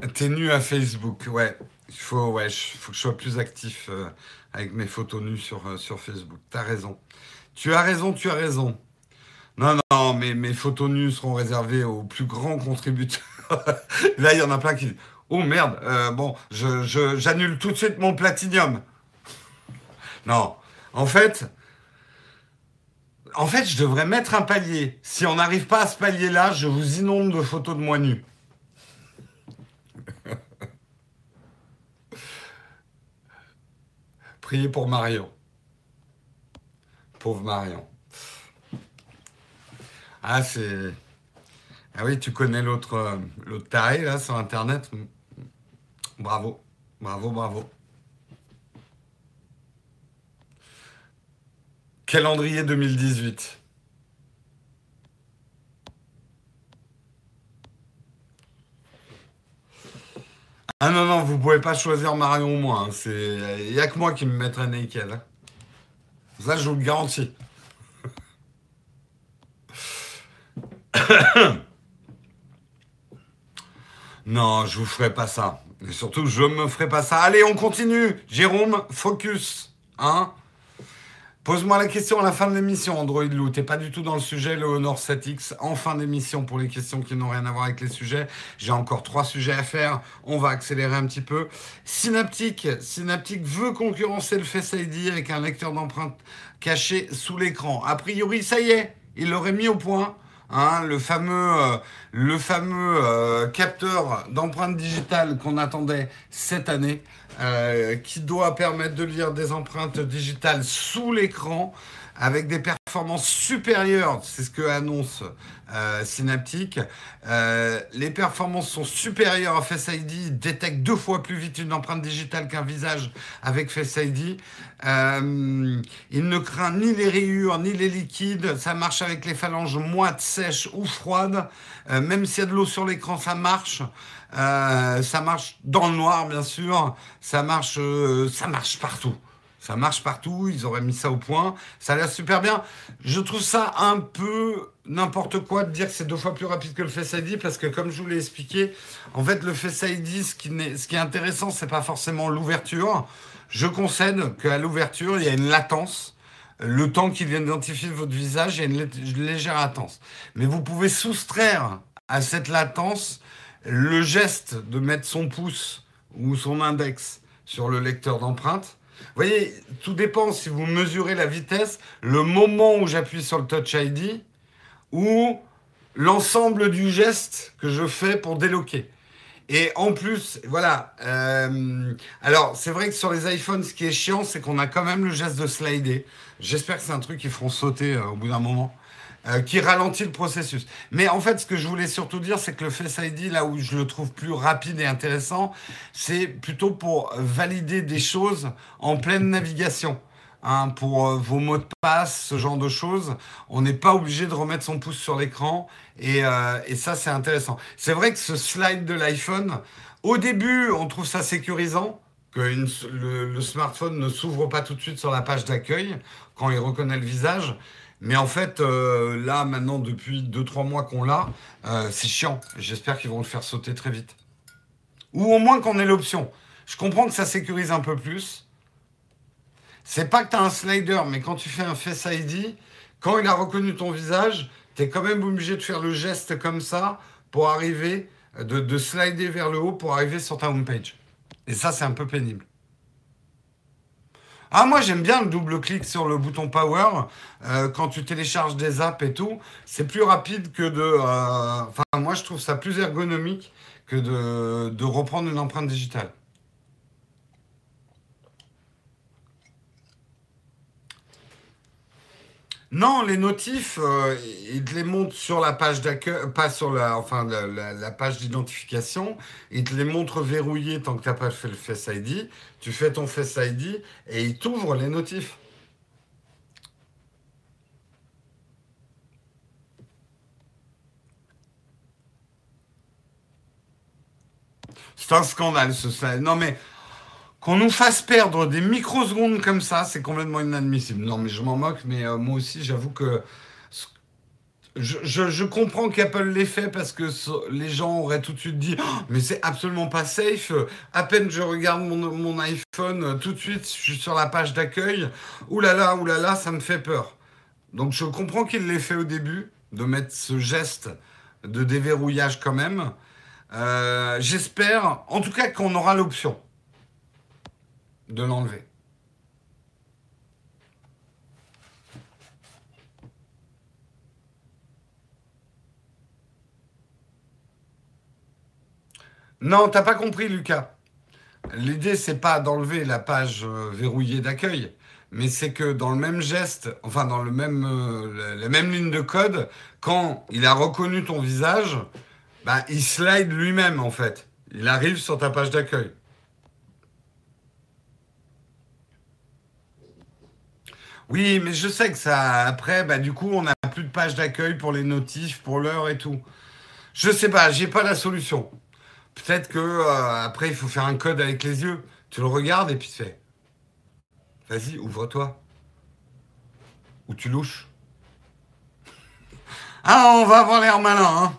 T'es nu à Facebook, ouais. Il faut que je sois plus actif euh, avec mes photos nues sur, euh, sur Facebook. T'as raison. Tu as raison, tu as raison. Non, non, mais mes photos nues seront réservées aux plus grands contributeurs. Là, il y en a plein qui disent Oh merde, euh, bon, j'annule tout de suite mon platinium. Non, en fait, en fait, je devrais mettre un palier. Si on n'arrive pas à ce palier-là, je vous inonde de photos de moi nu. Priez pour Marion. Pauvre Marion. Ah, c'est. Ah oui, tu connais l'autre taré là sur internet. Bravo, bravo, bravo. Calendrier 2018. Ah non, non, vous pouvez pas choisir Marion ou moi. Hein. Il n'y a que moi qui me mettrai nickel. Hein. Ça, je vous le garantis. non, je vous ferai pas ça. Et surtout, je me ferai pas ça. Allez, on continue. Jérôme, focus. Hein Pose-moi la question à la fin de l'émission, Android Lou. T'es pas du tout dans le sujet, le Honor 7X. En fin d'émission, pour les questions qui n'ont rien à voir avec les sujets, j'ai encore trois sujets à faire. On va accélérer un petit peu. Synaptic, Synaptic veut concurrencer le Face ID avec un lecteur d'empreintes caché sous l'écran. A priori, ça y est, il l'aurait mis au point. Hein, le fameux, euh, le fameux euh, capteur d'empreintes digitales qu'on attendait cette année. Euh, qui doit permettre de lire des empreintes digitales sous l'écran avec des performances supérieures, c'est ce que annonce euh, Synaptic. Euh, les performances sont supérieures à Face ID, il détecte deux fois plus vite une empreinte digitale qu'un visage avec Face ID. il ne craint ni les rayures ni les liquides, ça marche avec les phalanges moites, sèches ou froides. même s'il y a de l'eau sur l'écran, ça marche. Euh, ça marche dans le noir, bien sûr. Ça marche, euh, ça marche partout. Ça marche partout. Ils auraient mis ça au point. Ça a l'air super bien. Je trouve ça un peu n'importe quoi de dire que c'est deux fois plus rapide que le Face ID parce que, comme je vous l'ai expliqué, en fait, le Face ID, ce qui, est, intéressant, c'est pas forcément l'ouverture. Je concède qu'à l'ouverture, il y a une latence le temps qu'il vient d'identifier votre visage, il y a une légère latence. Mais vous pouvez soustraire à cette latence le geste de mettre son pouce ou son index sur le lecteur d'empreinte, vous voyez, tout dépend si vous mesurez la vitesse, le moment où j'appuie sur le Touch ID ou l'ensemble du geste que je fais pour déloquer. Et en plus, voilà. Euh, alors, c'est vrai que sur les iPhones, ce qui est chiant, c'est qu'on a quand même le geste de slider. J'espère que c'est un truc qu'ils feront sauter euh, au bout d'un moment. Euh, qui ralentit le processus. Mais en fait, ce que je voulais surtout dire, c'est que le Face ID, là où je le trouve plus rapide et intéressant, c'est plutôt pour valider des choses en pleine navigation. Hein, pour euh, vos mots de passe, ce genre de choses, on n'est pas obligé de remettre son pouce sur l'écran et, euh, et ça c'est intéressant. C'est vrai que ce slide de l'iPhone, au début on trouve ça sécurisant, que le, le, smartphone ne s'ouvre pas tout de suite sur la page d'accueil quand il reconnaît le visage. Mais en fait, euh, là, maintenant, depuis 2-3 mois qu'on l'a, euh, c'est chiant. J'espère qu'ils vont le faire sauter très vite. Ou au moins qu'on ait l'option. Je comprends que ça sécurise un peu plus. C'est pas que tu as un slider, mais quand tu fais un Face ID, quand il a reconnu ton visage, tu es quand même obligé de faire le geste comme ça pour arriver, de, de slider vers le haut pour arriver sur ta homepage. Et ça, c'est un peu pénible. Ah, moi j'aime bien le double clic sur le bouton Power euh, quand tu télécharges des apps et tout. C'est plus rapide que de. Euh, enfin, moi je trouve ça plus ergonomique que de, de reprendre une empreinte digitale. Non, les notifs, euh, ils te les montrent sur la page d'accueil, pas sur la, enfin, la, page d'identification. Ils te les montrent verrouillés tant que tu n'as pas fait le Face ID. Tu fais ton Face ID et ils t'ouvrent les notifs. C'est un scandale, ce slide. Non, mais qu'on nous fasse perdre des microsecondes comme ça, c'est complètement inadmissible. Non, mais je m'en moque, mais euh, moi aussi, j'avoue que Je, comprends qu'Apple l'ait fait parce que les gens auraient tout de suite dit oh, mais c'est absolument pas safe. À peine je regarde mon, iPhone, tout de suite je suis sur la page d'accueil. Là là, ça me fait peur. Donc je comprends qu'il l'ait fait au début, de mettre ce geste de déverrouillage quand même. Euh, j'espère, en tout cas, qu'on aura l'option de l'enlever. Non, t'as pas compris, Lucas. L'idée, c'est pas d'enlever la page euh, verrouillée d'accueil, mais c'est que dans le même geste, enfin dans le même, euh, la même ligne de code, quand il a reconnu ton visage, bah, il slide lui-même en fait. Il arrive sur ta page d'accueil. Oui, mais je sais que ça, après, bah, du coup, on n'a plus de page d'accueil pour les notifs, pour l'heure et tout. Je sais pas, j'ai pas la solution. Peut-être que euh, après, il faut faire un code avec les yeux. Tu le regardes et puis tu fais. Vas-y, ouvre-toi. Ou tu louches. Ah, on va avoir l'air malin, hein.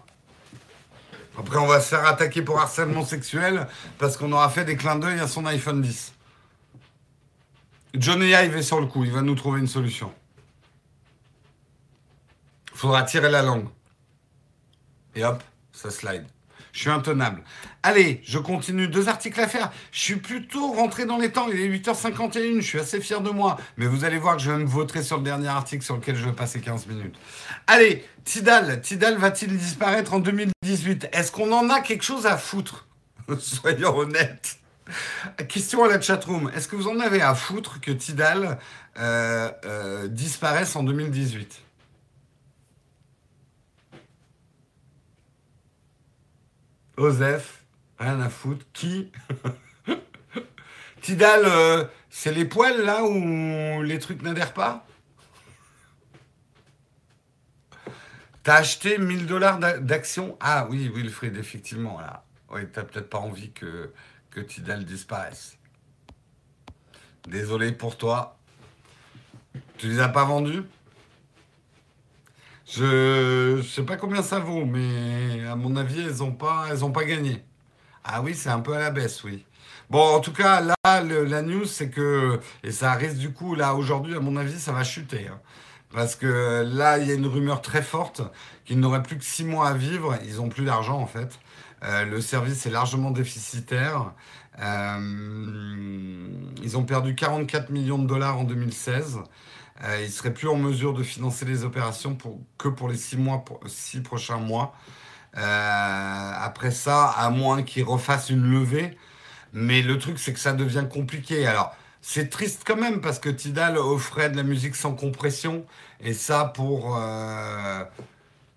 Après, on va se faire attaquer pour harcèlement sexuel parce qu'on aura fait des clins d'œil à son iPhone 10. Johnny Ive est sur le coup, il va nous trouver une solution. Faudra tirer la langue. Et hop, ça slide. Je suis intenable. Allez, je continue. Deux articles à faire. Je suis plutôt rentré dans les temps. Il est 8h51. Je suis assez fier de moi. Mais vous allez voir que je vais me voter sur le dernier article sur lequel je vais passer 15 minutes. Allez, Tidal. Tidal va-t-il disparaître en 2018 Est-ce qu'on en a quelque chose à foutre? Soyons honnêtes. Question à la chatroom. Est-ce que vous en avez à foutre que Tidal euh, euh, disparaisse en 2018 Osef, rien à foutre. Qui Tidal, euh, c'est les poils là où les trucs n'adhèrent pas? T'as acheté 1000 dollars d'actions Ah oui, Wilfried, effectivement. Là. Oui, t'as peut-être pas envie que, que Tidal disparaisse. Désolé pour toi. Tu les as pas vendus? Je ne sais pas combien ça vaut, mais à mon avis, elles n'ont pas, pas gagné. Ah oui, c'est un peu à la baisse, oui. Bon, en tout cas, là, la news, c'est que, et ça risque du coup, là, aujourd'hui, à mon avis, ça va chuter. Hein. parce que là, il y a une rumeur très forte qu'ils n'auraient plus que six mois à vivre. Ils n'ont plus d'argent, en fait. Euh, le service est largement déficitaire. Euh, ils ont perdu 44 millions de dollars en 2016. Euh, il ne serait plus en mesure de financer les opérations que pour les six, mois, six prochains mois. Après ça, à moins qu'il refasse une levée. Mais le truc, c'est que ça devient compliqué. Alors, c'est triste quand même parce que Tidal offrait de la musique sans compression. Et ça, pour.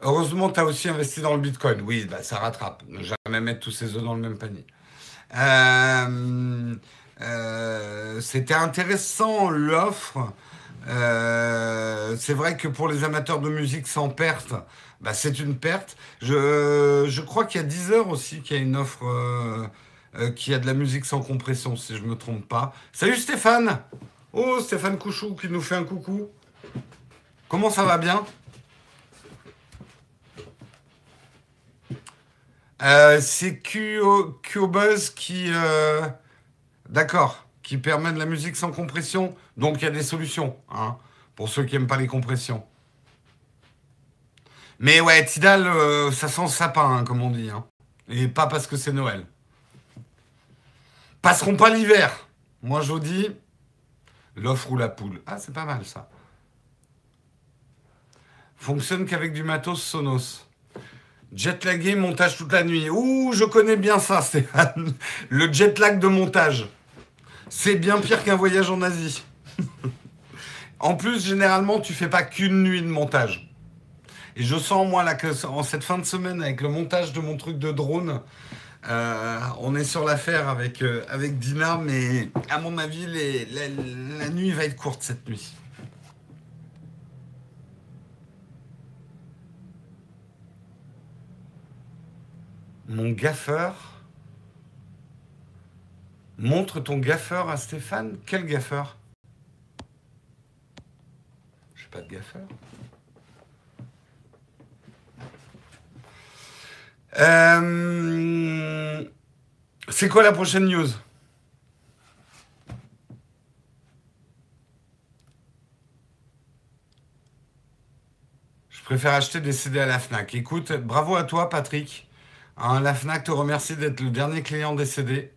Heureusement, tu as aussi investi dans le Bitcoin. Oui, bah, ça rattrape. Ne jamais mettre tous ses œufs dans le même panier. C'était intéressant l'offre. Euh, c'est vrai que pour les amateurs de musique sans perte, bah, c'est une perte. Je, je crois qu'il y a 10 heures aussi qu'il y a une offre euh, euh, qui a de la musique sans compression, si je ne me trompe pas. Salut Stéphane Oh, Stéphane Couchou qui nous fait un coucou. Comment ça va bien? C'est QBuzz qui... D'accord qui permet de la musique sans compression. Donc il y a des solutions, hein, pour ceux qui n'aiment pas les compressions. Mais ouais, Tidal, euh, ça sent sapin, hein, comme on dit. Hein. Et pas parce que c'est Noël. Passeront pas l'hiver. Moi, je vous dis, l'offre ou la poule. Ah, c'est pas mal ça. Fonctionne qu'avec du matos Sonos. Jet montage toute la nuit. Ouh, je connais bien ça, Stéphane. Le jet lag de montage. C'est bien pire qu'un voyage en Asie. en plus, généralement, tu fais pas qu'une nuit de montage. Et je sens, moi, là, que en cette fin de semaine, avec le montage de mon truc de drone, euh, on est sur l'affaire avec, euh, avec Dina, mais à mon avis, la nuit va être courte cette nuit. Mon gaffeur Montre ton gaffeur à Stéphane. Quel gaffeur? Je pas de gaffeur. Euh, c'est quoi la prochaine news? Je préfère acheter des CD à la FNAC. Écoute, bravo à toi, Patrick. Hein, la FNAC te remercie d'être le dernier client CD.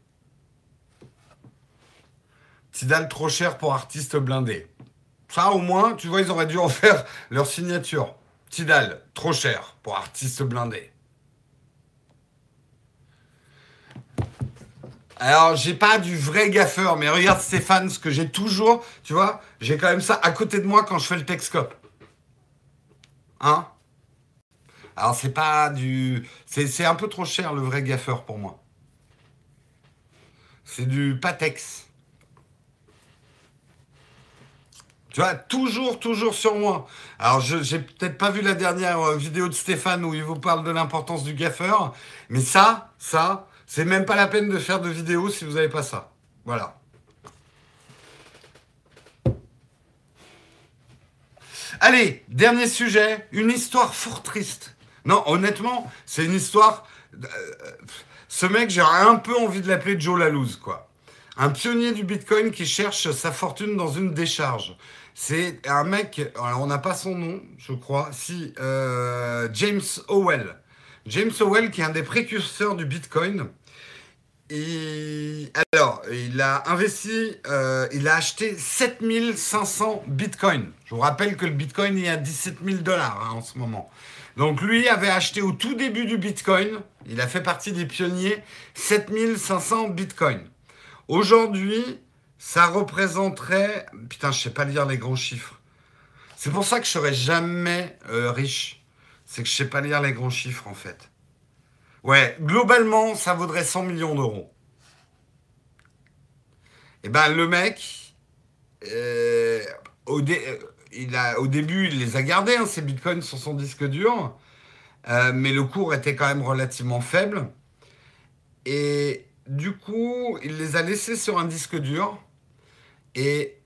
Tidal trop cher pour artistes blindés. Ça, au moins, tu vois, ils auraient dû en faire leur signature. Tidal, trop cher pour artistes blindés. Alors, j'ai pas du vrai gaffeur, mais regarde Stéphane, ce que j'ai toujours, tu vois, j'ai quand même ça à côté de moi quand je fais le Texcope. Hein? Alors, c'est pas du. C'est un peu trop cher le vrai gaffeur pour moi. C'est du Patex. Tu vois, toujours, toujours sur moi. Alors, je j'ai peut-être pas vu la dernière euh, vidéo de Stéphane où il vous parle de l'importance du gaffeur, mais ça, ça, c'est même pas la peine de faire de vidéo si vous n'avez pas ça. Voilà. Allez, dernier sujet, une histoire fort triste. Non, honnêtement, c'est une histoire. Euh, ce mec, j'ai un peu envie de l'appeler Joe Lalouse, quoi. Un pionnier du Bitcoin qui cherche sa fortune dans une décharge. C'est un mec, on n'a pas son nom, je crois, si, euh, James Howell. James Howell, qui est un des précurseurs du Bitcoin. Alors, il a investi, euh, il a acheté 7500 Bitcoins. Je vous rappelle que le Bitcoin est à 17 000 dollars hein, en ce moment. Donc lui avait acheté au tout début du Bitcoin, il a fait partie des pionniers, 7500 Bitcoins. Aujourd'hui, ça représenterait. Putain, je sais pas lire les grands chiffres. C'est pour ça que je serai jamais euh, riche. C'est que je sais pas lire les grands chiffres en fait. Ouais, globalement, ça vaudrait 100 millions d'euros. Et eh ben le mec, euh, au, euh, il a, au début, il les a gardés, hein, ces bitcoins sur son disque dur, mais le cours était quand même relativement faible. Et du coup, il les a laissés sur un disque dur. Et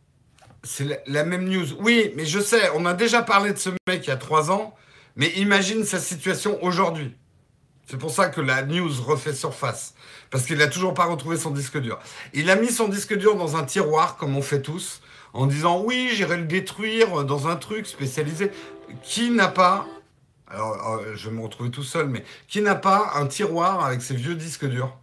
c'est la, même news. Oui, mais je sais, on a déjà parlé de ce mec il y a trois ans, mais imagine sa situation aujourd'hui. C'est pour ça que la news refait surface. Parce qu'il n'a toujours pas retrouvé son disque dur. Il a mis son disque dur dans un tiroir, comme on fait tous, en disant oui, j'irai le détruire dans un truc spécialisé. Qui n'a pas, alors euh, je vais me retrouver tout seul, mais qui n'a pas un tiroir avec ses vieux disques durs?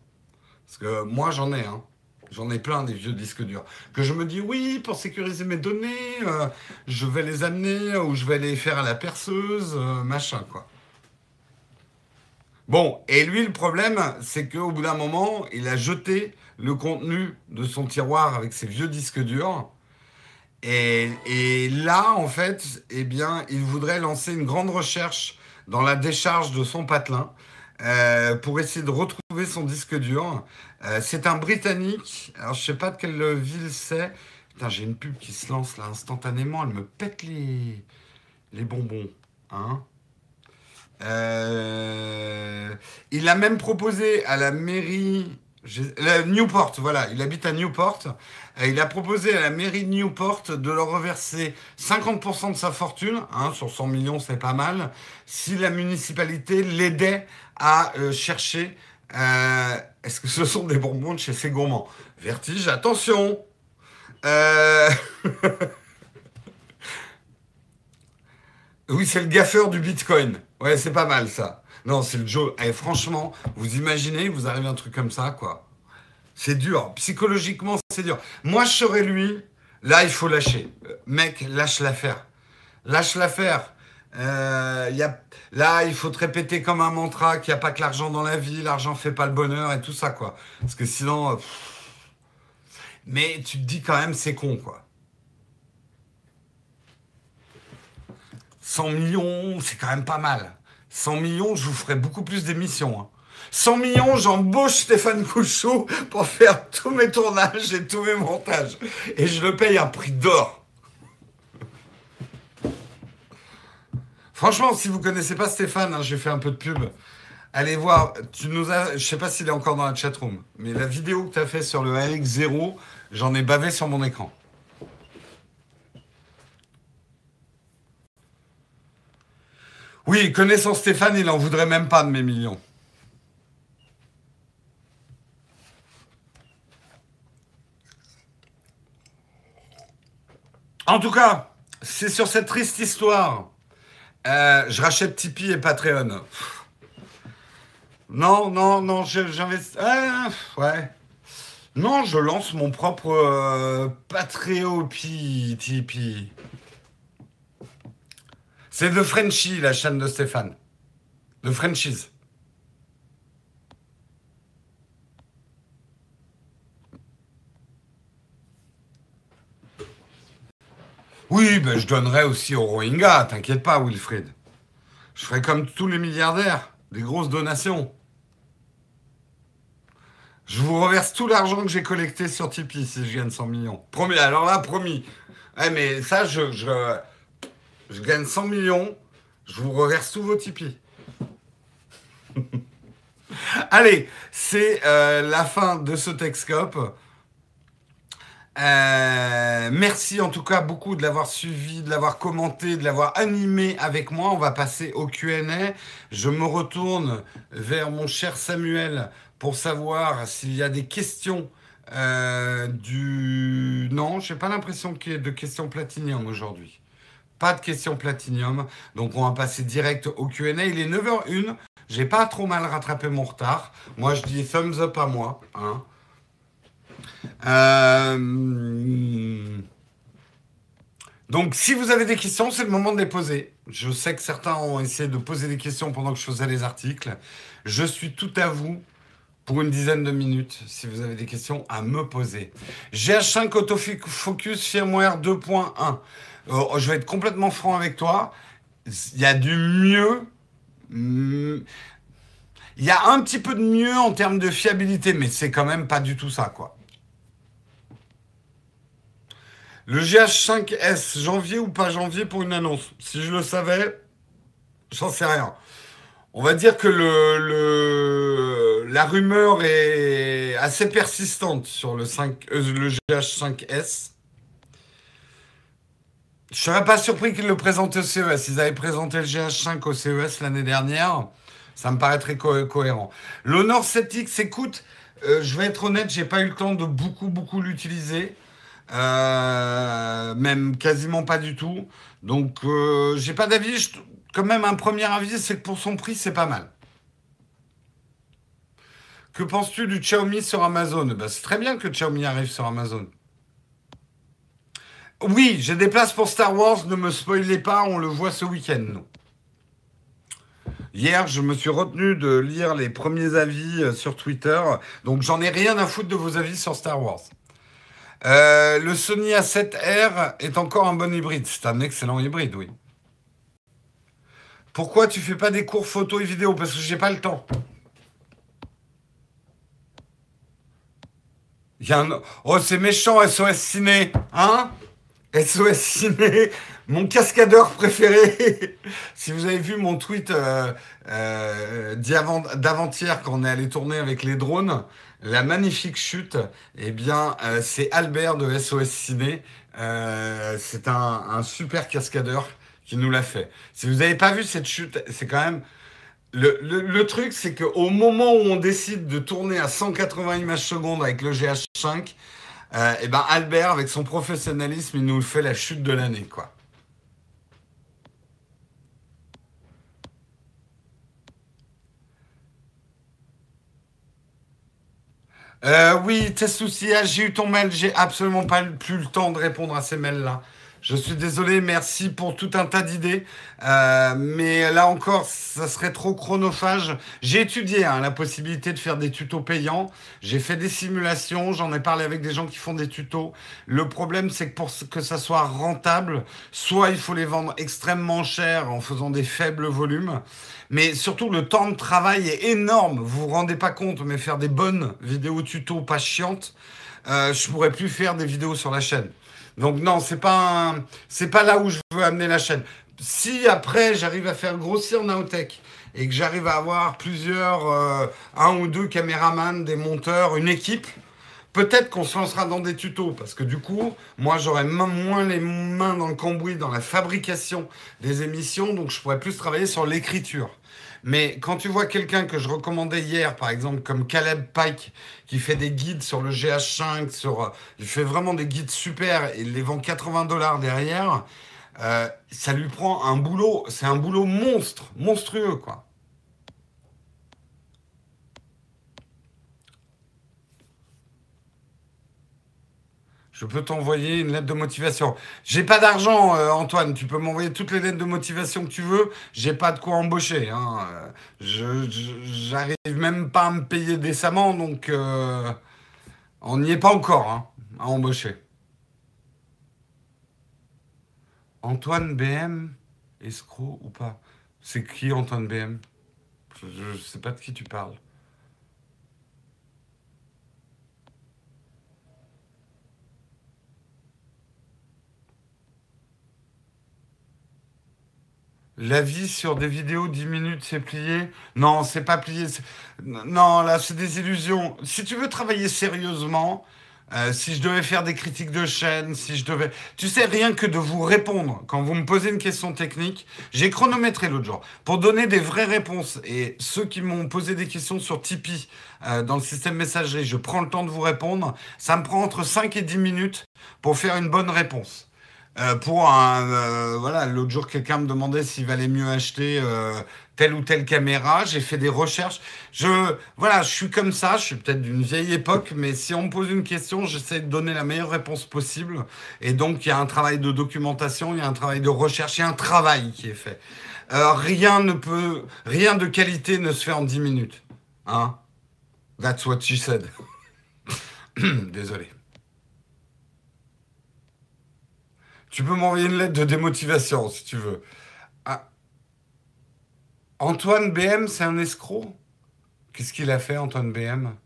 Parce que moi j'en ai, hein. J'en ai plein des vieux disques durs. Que je me dis, oui, pour sécuriser mes données, euh, je vais les amener ou je vais les faire à la perceuse, euh, machin, quoi. Bon, et lui, le problème, c'est qu'au bout d'un moment, il a jeté le contenu de son tiroir avec ses vieux disques durs. Et, là, en fait, eh bien, il voudrait lancer une grande recherche dans la décharge de son patelin euh, pour essayer de retrouver son disque dur. Euh, c'est un Britannique. Alors, je sais pas de quelle ville c'est. Putain, j'ai une pub qui se lance là instantanément. Elle me pète les, les bonbons. Hein euh, il a même proposé à la mairie. Newport, voilà, il habite à Newport. Il a proposé à la mairie de Newport de leur reverser 50% de sa fortune, hein, sur 100 millions, c'est pas mal, si la municipalité l'aidait à euh, chercher euh, est-ce que ce sont des bonbons de chez ces gourmands? Vertige, attention euh, Oui, c'est le gaffeur du Bitcoin. Ouais, c'est pas mal ça. Non, c'est le Joe. Eh, franchement, vous imaginez, vous arrivez à un truc comme ça, quoi. C'est dur. Psychologiquement, c'est dur. Moi, je serais lui. Là, il faut lâcher. Mec, lâche l'affaire. Lâche l'affaire. Euh, là, il faut te répéter comme un mantra qu'il n'y a pas que l'argent dans la vie, l'argent fait pas le bonheur et tout ça, quoi. Parce que sinon. Euh, mais tu te dis quand même, c'est con, quoi. 100 millions, c'est quand même pas mal. 100 millions, je vous ferai beaucoup plus d'émissions. 100 hein. millions, j'embauche Stéphane Couchot pour faire tous mes tournages et tous mes montages. Et je le paye un prix d'or. Franchement, si vous connaissez pas Stéphane, hein, j'ai fait un peu de pub. Allez voir, tu nous as, je sais pas s'il est encore dans la chatroom, mais la vidéo que tu as fait sur le AX0, j'en ai bavé sur mon écran. Oui, connaissant Stéphane, il n'en voudrait même pas de mes millions. En tout cas, c'est sur cette triste histoire. Euh, je rachète Tipeee et Patreon. Non, non, non, j'investis. Ah, ouais. Non, je lance mon propre euh, Patreon Tipeee. C'est The Frenchie, la chaîne de Stéphane. The Frenchies. Oui, ben, je donnerai aussi aux Rohingyas, t'inquiète pas, Wilfried. Je ferai comme tous les milliardaires, des grosses donations. Je vous reverse tout l'argent que j'ai collecté sur Tipeee si je gagne 100 millions. Promis, alors là, promis. Eh, mais ça, je, gagne 100 millions, je vous reverse tous vos Tipeee. Allez, c'est euh, la fin de ce Texcope. Euh, merci en tout cas beaucoup de l'avoir suivi, de l'avoir commenté, de l'avoir animé avec moi. On va passer au QA. Je me retourne vers mon cher Samuel pour savoir s'il y a des questions euh, du... Non, je n'ai pas l'impression qu'il y ait de questions platinium aujourd'hui. Pas de questions platinium. Donc on va passer direct au QA. Il est 9h01. J'ai pas trop mal rattrapé mon retard. Moi je dis thumbs up à moi. Hein. Euh, donc, si vous avez des questions, c'est le moment de les poser. Je sais que certains ont essayé de poser des questions pendant que je faisais les articles. Je suis tout à vous pour une dizaine de minutes si vous avez des questions à me poser. GH5 Autofocus Firmware 2.1. Euh, je vais être complètement franc avec toi. Il y a du mieux. Hmm, il y a un petit peu de mieux en termes de fiabilité, mais c'est quand même pas du tout ça, quoi. Le GH5S, janvier ou pas janvier pour une annonce? Si je le savais, j'en sais rien. On va dire que la rumeur est assez persistante sur le, 5, euh, le GH5S. Je serais pas surpris qu'ils le présentent au CES. Ils avaient présenté le GH5 au CES l'année dernière. Ça me paraîtrait cohérent. L'Honor 7X, écoute, euh, je vais être honnête, j'ai pas eu le temps de beaucoup, beaucoup l'utiliser. Euh, même quasiment pas du tout. Donc, euh, j'ai pas d'avis. Quand même, un premier avis, c'est que pour son prix, c'est pas mal. Que penses-tu du Xiaomi sur Amazon? Ben, C'est très bien que Xiaomi arrive sur Amazon. Oui, j'ai des places pour Star Wars, ne me spoilez pas, on le voit ce week-end, Hier, je me suis retenu de lire les premiers avis euh, sur Twitter, donc j'en ai rien à foutre de vos avis sur Star Wars. Euh, le Sony A7R est encore un bon hybride. C'est un excellent hybride, oui. Pourquoi tu fais pas des cours photo et vidéo Parce que j'ai pas le temps. Il. Oh, c'est méchant, SOS Ciné. Hein? SOS Ciné, mon cascadeur préféré. si vous avez vu mon tweet euh, euh, d'avant-hier quand on est allé tourner avec les drones, la magnifique chute, eh bien, euh, c'est Albert de SOS Ciné. C'est un, super cascadeur qui nous l'a fait. Si vous n'avez pas vu cette chute, c'est quand même... Le, truc, c'est qu'au moment où on décide de tourner à 180 images secondes avec le GH5, euh, eh ben Albert, avec son professionnalisme, il nous fait la chute de l'année, quoi. Euh, oui, tes soucis, j'ai eu ton mail, j'ai absolument pas plus le temps de répondre à ces mails-là. Je suis désolé, merci pour tout un tas d'idées. Euh, mais là encore, ça serait trop chronophage. J'ai étudié hein, la possibilité de faire des tutos payants. J'ai fait des simulations, j'en ai parlé avec des gens qui font des tutos. Le problème, c'est que pour que ça soit rentable, soit il faut les vendre extrêmement cher en faisant des faibles volumes. Mais surtout, le temps de travail est énorme. Vous vous rendez pas compte, mais faire des bonnes vidéos tutos pas chiantes, euh, je pourrais plus faire des vidéos sur la chaîne. Donc non, c'est pas c'est pas là où je veux amener la chaîne. Si après j'arrive à faire grossir Naotech et que j'arrive à avoir plusieurs, euh, un ou deux caméramans, des monteurs, une équipe, peut-être qu'on se lancera dans des tutos parce que du coup, moi j'aurai moins les mains dans le cambouis dans la fabrication des émissions, donc je pourrais plus travailler sur l'écriture. Mais quand tu vois quelqu'un que je recommandais hier, par exemple, comme Caleb Pike, qui fait des guides sur le GH5, sur, euh, il fait vraiment des guides super et il les vend 80 dollars derrière, euh, ça lui prend un boulot, c'est un boulot monstre, monstrueux, quoi. Je peux t'envoyer une lettre de motivation. J'ai pas d'argent, euh, Antoine. Tu peux m'envoyer toutes les lettres de motivation que tu veux. J'ai pas de quoi embaucher. Hein. Je, j'arrive même pas à me payer décemment, donc euh, on n'y est pas encore hein, à embaucher. Antoine BM, escroc ou pas? C'est qui Antoine BM Je ne sais pas de qui tu parles. La vie sur des vidéos 10 minutes, c'est plié Non, c'est pas plié. Non, là, c'est des illusions. Si tu veux travailler sérieusement, euh, si je devais faire des critiques de chaîne, si je devais... Tu sais, rien que de vous répondre, quand vous me posez une question technique, j'ai chronométré l'autre jour, pour donner des vraies réponses. Et ceux qui m'ont posé des questions sur Tipeee, euh, dans le système messagerie, je prends le temps de vous répondre. Ça me prend entre 5 et 10 minutes pour faire une bonne réponse. Euh, pour un, euh, voilà, l'autre jour, quelqu'un me demandait s'il valait mieux acheter euh, telle ou telle caméra. J'ai fait des recherches. Je, voilà, je suis comme ça. Je suis peut-être d'une vieille époque, mais si on me pose une question, j'essaie de donner la meilleure réponse possible. Et donc, il y a un travail de documentation, il y a un travail de recherche, il y a un travail qui est fait. rien ne peut, rien de qualité ne se fait en 10 minutes. Hein? That's what she said. Désolé. Tu peux m'envoyer une lettre de démotivation si tu veux. Ah. Antoine BM, c'est un escroc? Qu'est-ce qu'il a fait, Antoine BM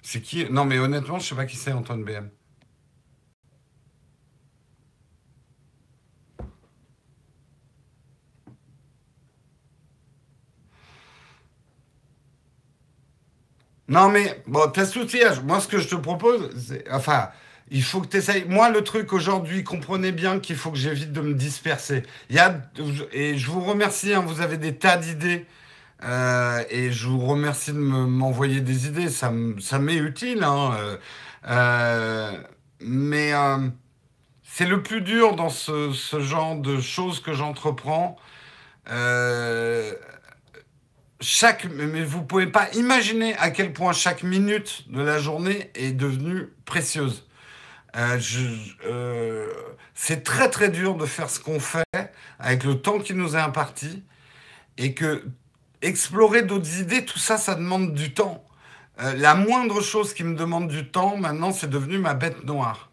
C'est qui? Non, mais honnêtement, je sais pas qui c'est, Antoine BM. Non, mais bon, t'as soutien. Moi, ce que je te propose, c'est. Enfin, il faut que tu essayes. Moi, le truc aujourd'hui, comprenez bien qu'il faut que j'évite de me disperser. Il y a, et je vous remercie, hein, vous avez des tas d'idées. Euh, et je vous remercie de m'envoyer des idées. Ça, m'est utile. Hein, euh, euh, mais c'est le plus dur dans ce, ce genre de choses que j'entreprends. chaque, mais vous pouvez pas imaginer à quel point chaque minute de la journée est devenue précieuse. Euh, euh, c'est très très dur de faire ce qu'on fait avec le temps qui nous est imparti et que explorer d'autres idées, tout ça, ça demande du temps. Euh, la moindre chose qui me demande du temps, maintenant, c'est devenu ma bête noire.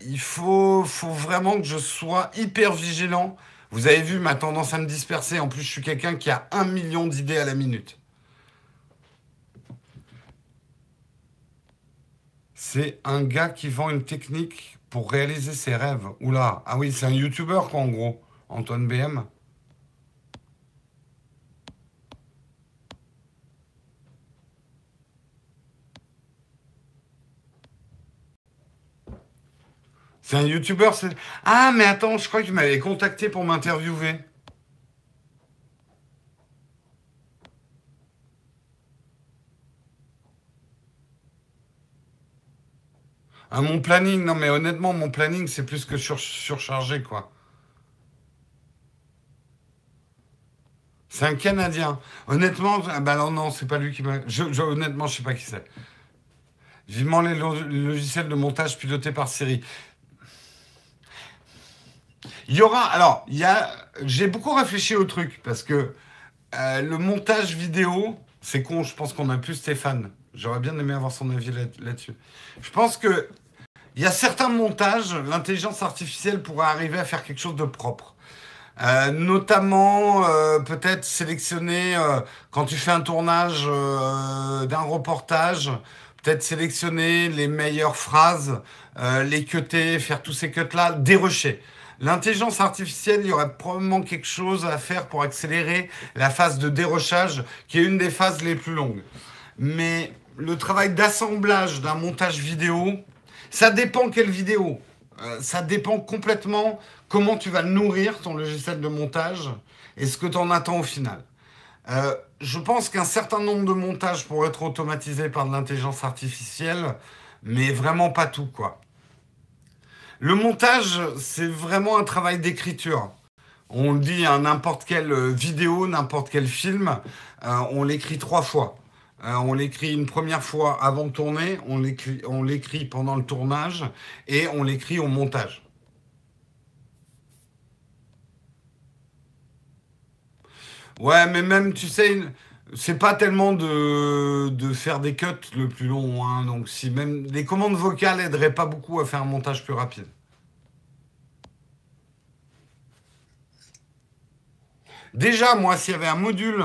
il faut, faut vraiment que je sois hyper vigilant. Vous avez vu ma tendance à me disperser. En plus, je suis quelqu'un qui a un million d'idées à la minute. C'est un gars qui vend une technique pour réaliser ses rêves. Oula, ah oui, c'est un youtubeur quoi en gros, Antoine BM. C'est un youtubeur, c'est... Ah mais attends, je crois qu'il m'avait contacté pour m'interviewer. Ah, mon planning, non mais honnêtement, mon planning, c'est plus que surchargé, quoi. C'est un Canadien. Honnêtement, ah bah non, non, c'est pas lui qui m'a... Je, honnêtement, je sais pas qui c'est. Vivement les logiciels de montage pilotés par Siri. Il y aura... Alors, il y a... J'ai beaucoup réfléchi au truc, parce que euh, le montage vidéo, c'est con, je pense qu'on a plus Stéphane. J'aurais bien aimé avoir son avis là-dessus. Je pense que il y a certains montages, l'intelligence artificielle pourrait arriver à faire quelque chose de propre. Euh, notamment euh, peut-être sélectionner euh, quand tu fais un tournage d'un reportage, peut-être sélectionner les meilleures phrases, les cuter, faire tous ces cuts là, dérocher. L'intelligence artificielle, il y aurait probablement quelque chose à faire pour accélérer la phase de dérochage, qui est une des phases les plus longues. Mais le travail d'assemblage d'un montage vidéo, ça dépend quelle vidéo. Euh, ça dépend complètement comment tu vas nourrir ton logiciel de montage et ce que tu en attends au final. Euh, je pense qu'un certain nombre de montages pourraient être automatisés par de l'intelligence artificielle, mais vraiment pas tout, quoi. Le montage, c'est vraiment un travail d'écriture. On le dit à n'importe quelle vidéo, n'importe quel film, euh, on l'écrit trois fois. Euh, on l'écrit une première fois avant de tourner, on l'écrit pendant le tournage et on l'écrit au montage. Ouais, mais même, tu sais, c'est pas tellement de, faire des cuts le plus long. Hein, donc, si même les commandes vocales aideraient pas beaucoup à faire un montage plus rapide. Déjà, moi, s'il y avait un module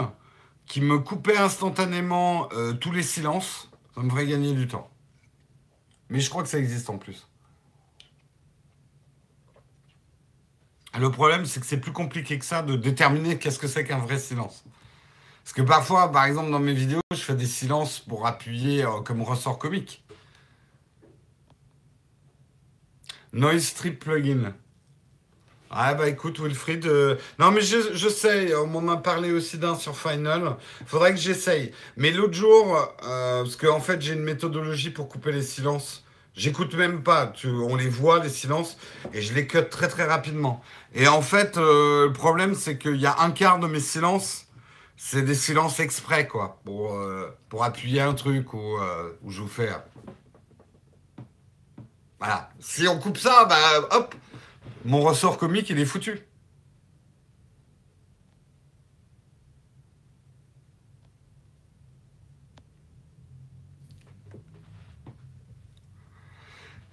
qui me coupait instantanément euh, tous les silences, ça me ferait gagner du temps. Mais je crois que ça existe en plus. Le problème, c'est que c'est plus compliqué que ça de déterminer qu'est-ce que c'est qu'un vrai silence. Parce que parfois, par exemple, dans mes vidéos, je fais des silences pour appuyer euh, comme ressort comique. Noise Strip Plugin. Ah bah écoute Wilfried, euh, non mais je, je, sais, on m'en a parlé aussi d'un sur Final, faudrait que j'essaye. Mais l'autre jour, euh, parce qu'en en fait j'ai une méthodologie pour couper les silences, j'écoute même pas, tu, on les voit les silences, et je les cut très très rapidement. Et en fait, euh, le problème c'est qu'il y a un quart de mes silences, c'est des silences exprès quoi, pour, pour appuyer un truc ou, ou je vous fais... Voilà, si on coupe ça, bah hop mon ressort comique, il est foutu.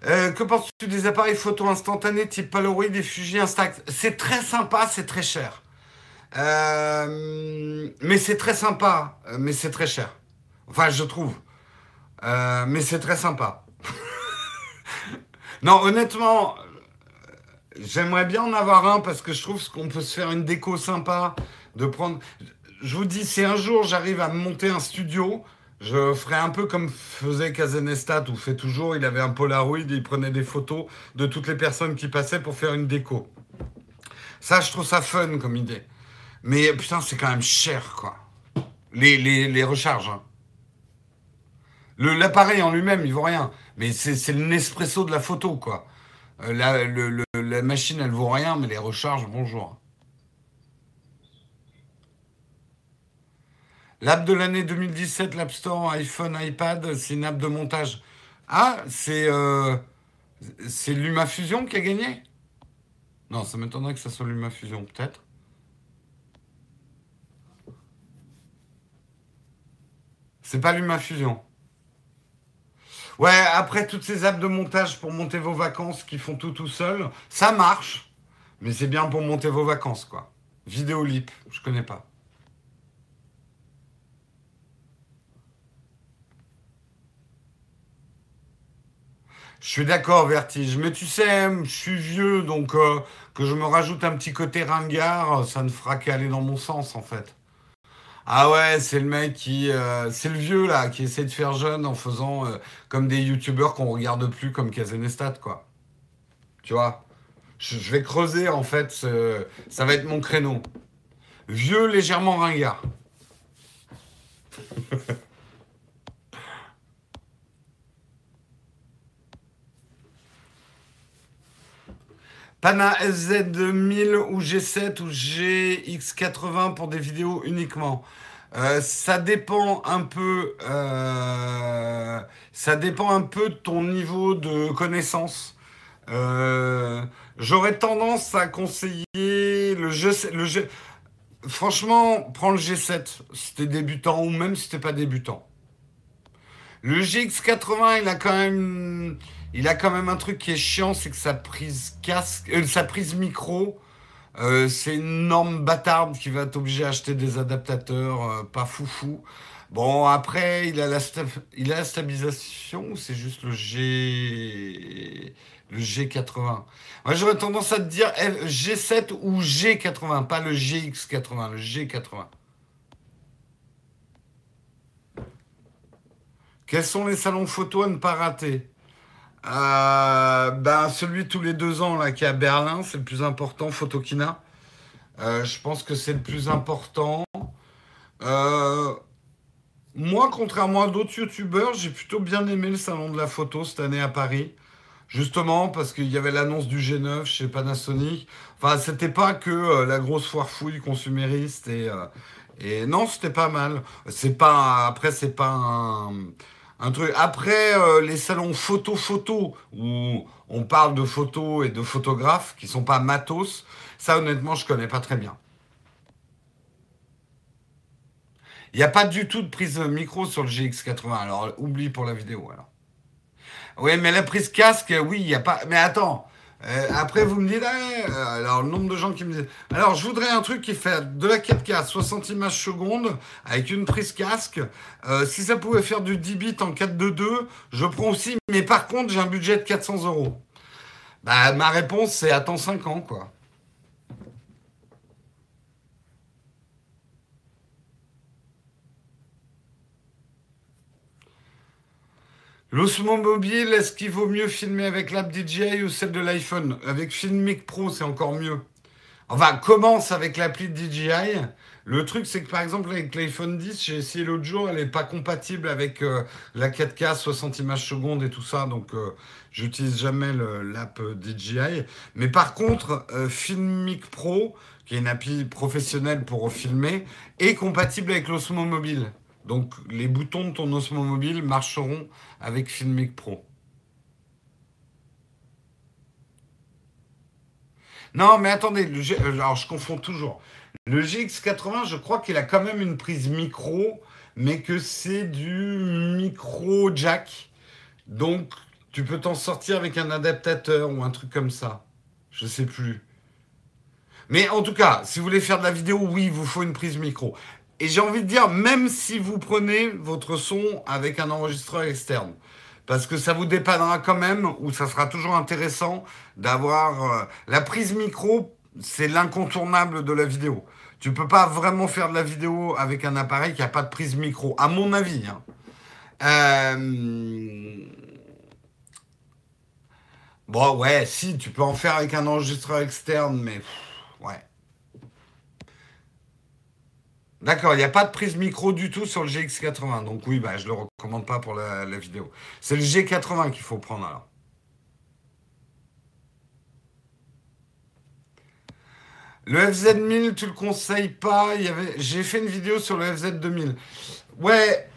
Euh, que penses-tu des appareils photo instantanés type Polaroid et Fuji Instax C'est très sympa, c'est très cher. Euh, mais c'est très sympa, mais c'est très cher. Enfin, je trouve. Euh, mais c'est très sympa. non, honnêtement, J'aimerais bien en avoir un parce que je trouve qu'on peut se faire une déco sympa, de prendre. Je vous dis, si un jour j'arrive à monter un studio, je ferai un peu comme faisait Kazenestat ou fait toujours. Il avait un Polaroid, il prenait des photos de toutes les personnes qui passaient pour faire une déco. Ça, je trouve ça fun comme idée. Mais putain, c'est quand même cher, quoi. Les, les, les recharges. Hein. L'appareil en lui-même, il vaut rien. Mais c'est le Nespresso de la photo, quoi. Euh, la, machine, elle vaut rien, mais les recharges, bonjour. L'app de l'année 2017, l'App Store, iPhone, iPad, c'est une app de montage. Ah, c'est euh, LumaFusion qui a gagné? Non, ça m'étonnerait que ça soit LumaFusion, peut-être. C'est pas LumaFusion. Ouais, après toutes ces apps de montage pour monter vos vacances qui font tout tout seul, ça marche, mais c'est bien pour monter vos vacances, quoi. Vidéolip, je connais pas. Je suis d'accord, Vertige. Mais tu sais, je suis vieux, donc euh, que je me rajoute un petit côté ringard, ça ne fera qu'aller dans mon sens, en fait. Ah ouais, c'est le mec qui. Euh, c'est le vieux là, qui essaie de faire jeune en faisant euh, comme des youtubeurs qu'on regarde plus comme Kazenestat, quoi. Tu vois? Je, vais creuser en fait, ça va être mon créneau. Vieux légèrement ringard. Pana SZ1000 ou G7 ou GX80 pour des vidéos uniquement. Euh, ça dépend un peu. Euh, ça dépend un peu de ton niveau de connaissance. Euh, j'aurais tendance à conseiller le jeu. Le franchement, prends le G7 si t'es débutant ou même si t'es pas débutant. Le GX80, il a quand même il a quand même un truc qui est chiant, c'est que sa prise casque, euh, sa prise micro, euh, c'est une norme bâtarde qui va t'obliger à acheter des adaptateurs euh, pas foufou. Bon, après, il a la, stabilisation ou c'est juste le G... le G80 Moi, j'aurais tendance à te dire G7 ou G80, pas le GX80, le G80. Quels sont les salons photo à ne pas rater? Euh, celui tous les deux ans là, qui est à Berlin, c'est le plus important, Photokina. Euh, je pense que c'est le plus important. Euh, moi, contrairement à d'autres youtubeurs, j'ai plutôt bien aimé le salon de la photo cette année à Paris. Justement, parce qu'il y avait l'annonce du G9 chez Panasonic. Enfin, c'était pas que euh, la grosse foire fouille consumériste et, et non, c'était pas mal. C'est pas, après, c'est pas un, Après, les salons photo-photo, où on parle de photos et de photographes qui sont pas matos, ça, honnêtement, je connais pas très bien. Il n'y a pas du tout de prise micro sur le GX80. Alors, oublie pour la vidéo, alors. Oui, mais la prise casque, oui, il n'y a pas. Mais attends. Euh, après, vous me dites, euh, alors le nombre de gens qui me disent, alors je voudrais un truc qui fait de la 4K 60 images secondes avec une prise casque. Euh, si ça pouvait faire du 10 bits en 4.2.2, je prends aussi. Mais par contre, j'ai un budget de 400 euros. Bah, ma réponse, c'est attends 5 ans, quoi. L'Osmo Mobile, est-ce qu'il vaut mieux filmer avec l'app DJI ou celle de l'iPhone? Avec Filmic Pro, c'est encore mieux. Enfin, commence avec l'appli DJI. Le truc, c'est que par exemple, avec l'iPhone 10, j'ai essayé l'autre jour, elle n'est pas compatible avec euh, la 4K 60 images secondes et tout ça. Donc, euh, j'utilise jamais l'app DJI. Mais par contre, euh, Filmic Pro, qui est une appli professionnelle pour filmer, est compatible avec l'Osmo Mobile. Donc les boutons de ton Osmo Mobile marcheront avec Filmic Pro. Non, mais attendez, euh, alors je confonds toujours. Le GX80, je crois qu'il a quand même une prise micro, mais que c'est du micro jack. Donc tu peux t'en sortir avec un adaptateur ou un truc comme ça. Je sais plus. Mais en tout cas, si vous voulez faire de la vidéo, oui, il vous faut une prise micro. Et j'ai envie de dire, même si vous prenez votre son avec un enregistreur externe, parce que ça vous dépannera quand même, ou ça sera toujours intéressant d'avoir euh, la prise micro, c'est l'incontournable de la vidéo. Tu peux pas vraiment faire de la vidéo avec un appareil qui n'a pas de prise micro, à mon avis. Hein. Euh, bon, ouais, si, tu peux en faire avec un enregistreur externe, mais ouais. D'accord, il n'y a pas de prise micro du tout sur le GX80. Donc oui, bah, je ne le recommande pas pour la, vidéo. C'est le G80 qu'il faut prendre alors. Le FZ1000, tu le conseilles pas? J'ai fait une vidéo sur le FZ2000. Ouais,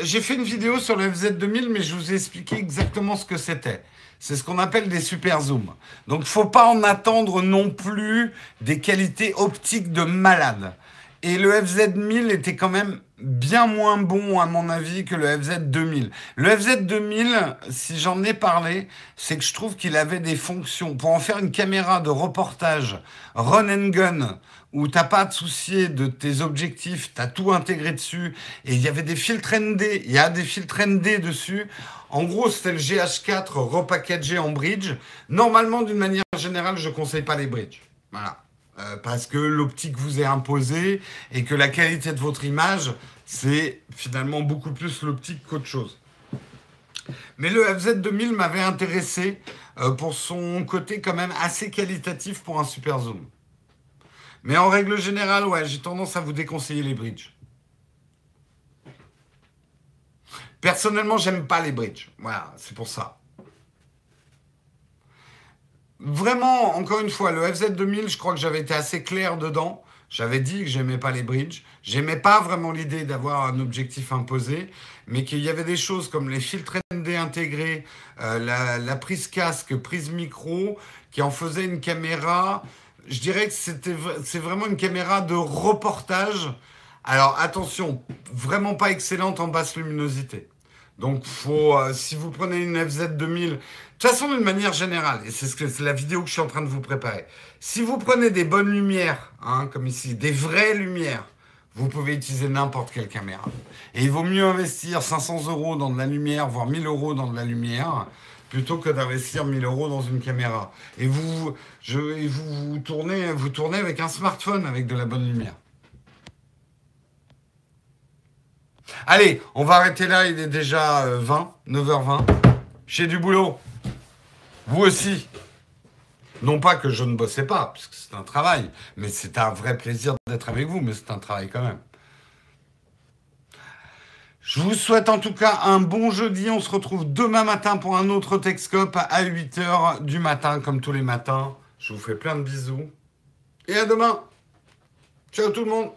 j'ai fait une vidéo sur le FZ2000, mais je vous ai expliqué exactement ce que c'était. C'est ce qu'on appelle des super zooms. Donc, faut pas en attendre non plus des qualités optiques de malade. Et le FZ1000 était quand même bien moins bon à mon avis que le FZ2000. Le FZ2000, si j'en ai parlé, c'est que je trouve qu'il avait des fonctions. Pour en faire une caméra de reportage run and gun, où t'as pas à te soucier de tes objectifs, tu as tout intégré dessus, et il y avait des filtres ND, il y a des filtres ND dessus. En gros, c'était le GH4 repackagé en bridge. Normalement, d'une manière générale, je conseille pas les bridges. Voilà. Euh, parce que l'optique vous est imposée et que la qualité de votre image, c'est finalement beaucoup plus l'optique qu'autre chose. Mais le FZ2000 m'avait intéressé euh, pour son côté quand même assez qualitatif pour un super zoom. Mais en règle générale, ouais, j'ai tendance à vous déconseiller les bridges. Personnellement, j'aime pas les bridges. Voilà, c'est pour ça. Vraiment, encore une fois, le FZ2000, je crois que j'avais été assez clair dedans. J'avais dit que j'aimais pas les bridges. J'aimais pas vraiment l'idée d'avoir un objectif imposé, mais qu'il y avait des choses comme les filtres ND intégrés, euh, la, prise casque, prise micro, qui en faisait une caméra. Je dirais que c'était c'est vraiment une caméra de reportage. Alors attention, vraiment pas excellente en basse luminosité. Donc, faut, euh, si vous prenez une FZ2000, de toute façon, d'une manière générale, et c'est ce la vidéo que je suis en train de vous préparer. Si vous prenez des bonnes lumières, hein, comme ici, des vraies lumières, vous pouvez utiliser n'importe quelle caméra. Et il vaut mieux investir 500 euros dans de la lumière, voire 1000 euros dans de la lumière, plutôt que d'investir 1000 euros dans une caméra. Et vous, je, et vous, vous, tournez, vous tournez avec un smartphone avec de la bonne lumière. Allez, on va arrêter là, il est déjà 20, euh, 9h20. J'ai du boulot. Vous aussi. Non pas que je ne bossais pas, parce que c'est un travail, mais c'est un vrai plaisir d'être avec vous, mais c'est un travail quand même. Je vous souhaite en tout cas un bon jeudi. On se retrouve demain matin pour un autre Texcope à 8h du matin, comme tous les matins. Je vous fais plein de bisous. Et à demain. Ciao tout le monde.